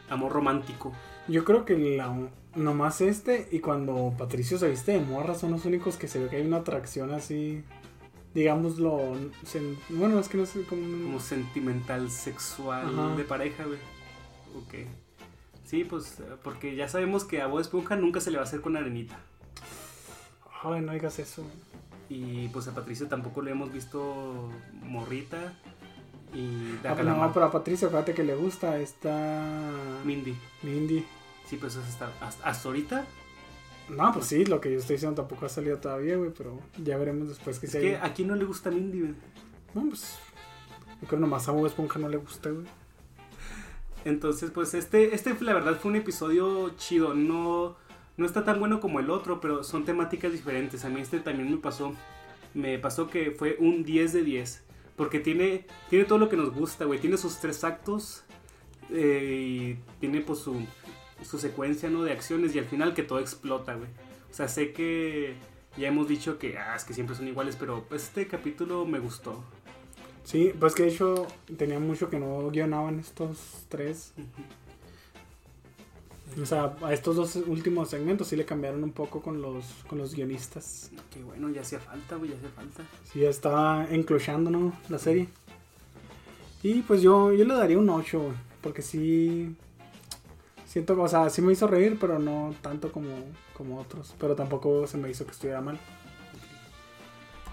amor romántico. Yo creo que la, nomás este y cuando Patricio se viste de morra son los únicos que se ve que hay una atracción así digámoslo, bueno, es que no sé como... Como sentimental, sexual, de pareja, güey. Ok. Sí, pues, porque ya sabemos que a Bob Esponja nunca se le va a hacer con arenita. Ay, no digas eso. Y pues a Patricio tampoco le hemos visto morrita. Y ah, no, pero a Patricio, fíjate que le gusta esta... Mindy. Mindy. Sí, pues hasta, hasta ahorita no, pues sí, lo que yo estoy diciendo tampoco ha salido todavía, güey, pero ya veremos después que es que a quién no le gusta Mindy, güey. No, pues. Yo creo nomás a Bob Esponja no le gusta, güey. Entonces, pues este, este la verdad fue un episodio chido. No, no está tan bueno como el otro, pero son temáticas diferentes. A mí este también me pasó. Me pasó que fue un 10 de 10. Porque tiene, tiene todo lo que nos gusta, güey. Tiene sus tres actos. Eh, y tiene pues su, su secuencia, ¿no? De acciones y al final que todo explota, güey. O sea, sé que ya hemos dicho que, ah, es que siempre son iguales, pero pues, este capítulo me gustó. Sí, pues que de hecho tenía mucho que no guionaban estos tres. O sea, a estos dos últimos segmentos sí le cambiaron un poco con los, con los guionistas. Qué bueno, ya hacía falta, güey, ya hacía falta. Sí, ya estaba enclochando, ¿no? La serie. Y pues yo, yo le daría un 8, güey, porque sí, Siento, o sea, sí me hizo reír, pero no tanto como, como otros. Pero tampoco se me hizo que estuviera mal.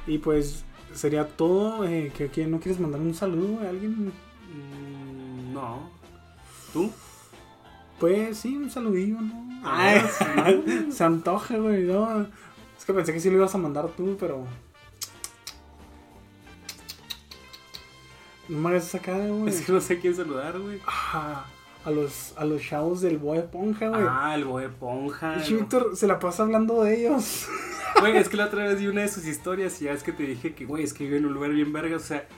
Y pues sería todo. Eh, que, ¿No quieres mandar un saludo a alguien? Mm, no. ¿Tú? Pues sí, un saludillo, ¿no? Ay, ah, se antoja, güey. No. Es que pensé que sí lo ibas a mandar tú, pero. No me hagas esa cara, güey. Es que no sé quién saludar, güey. Ah a los, a los chavos del Boe Esponja, güey. Ah, el Boe Esponja. Y Víctor se la pasa hablando de ellos. Güey, es que la otra vez vi una de sus historias y ya es que te dije que, güey, es que viven en un lugar bien verga, o sea,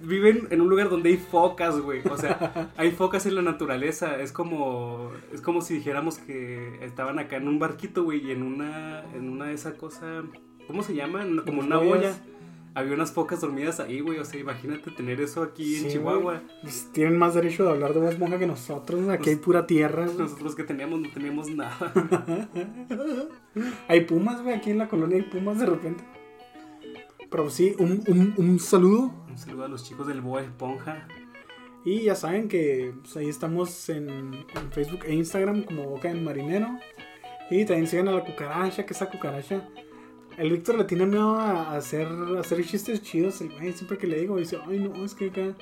viven en un lugar donde hay focas, güey. O sea, hay focas en la naturaleza. Es como es como si dijéramos que estaban acá en un barquito, güey, y en una en una de esas cosas, ¿cómo se llama? Como una boya había unas focas dormidas ahí, güey. O sea, imagínate tener eso aquí en Chihuahua. Pues, tienen más derecho de hablar de más monja que nosotros. Aquí hay pura tierra. Nosotros que teníamos no teníamos nada. hay pumas, güey. Aquí en la colonia hay pumas de repente. Pero sí, un, un, un saludo. Un saludo a los chicos del Boa Esponja. Y ya saben que pues, ahí estamos en, en, Facebook e Instagram como Boca en Marinero. Y también siguen a la cucaracha, que esa cucaracha el Víctor le tiene miedo a hacer, hacer chistes chidos. El güey, siempre que le digo, dice, ay, no, es que acá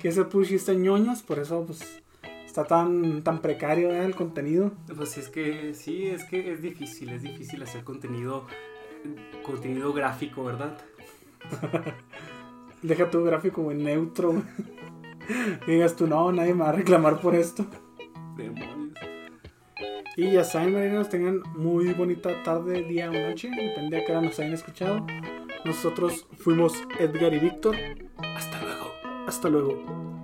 que hacer puros chistes ñoños. Por eso, pues, está tan, tan precario el contenido. Pues es que, sí, es que es difícil, es difícil hacer contenido, contenido gráfico, ¿verdad? Deja tu gráfico en neutro. Digas tú, no, nadie me va a reclamar por esto. Y ya saben, marineros, tengan muy bonita tarde, día o noche, depende de a hora nos hayan escuchado. Nosotros fuimos Edgar y Víctor. Hasta luego. Hasta luego.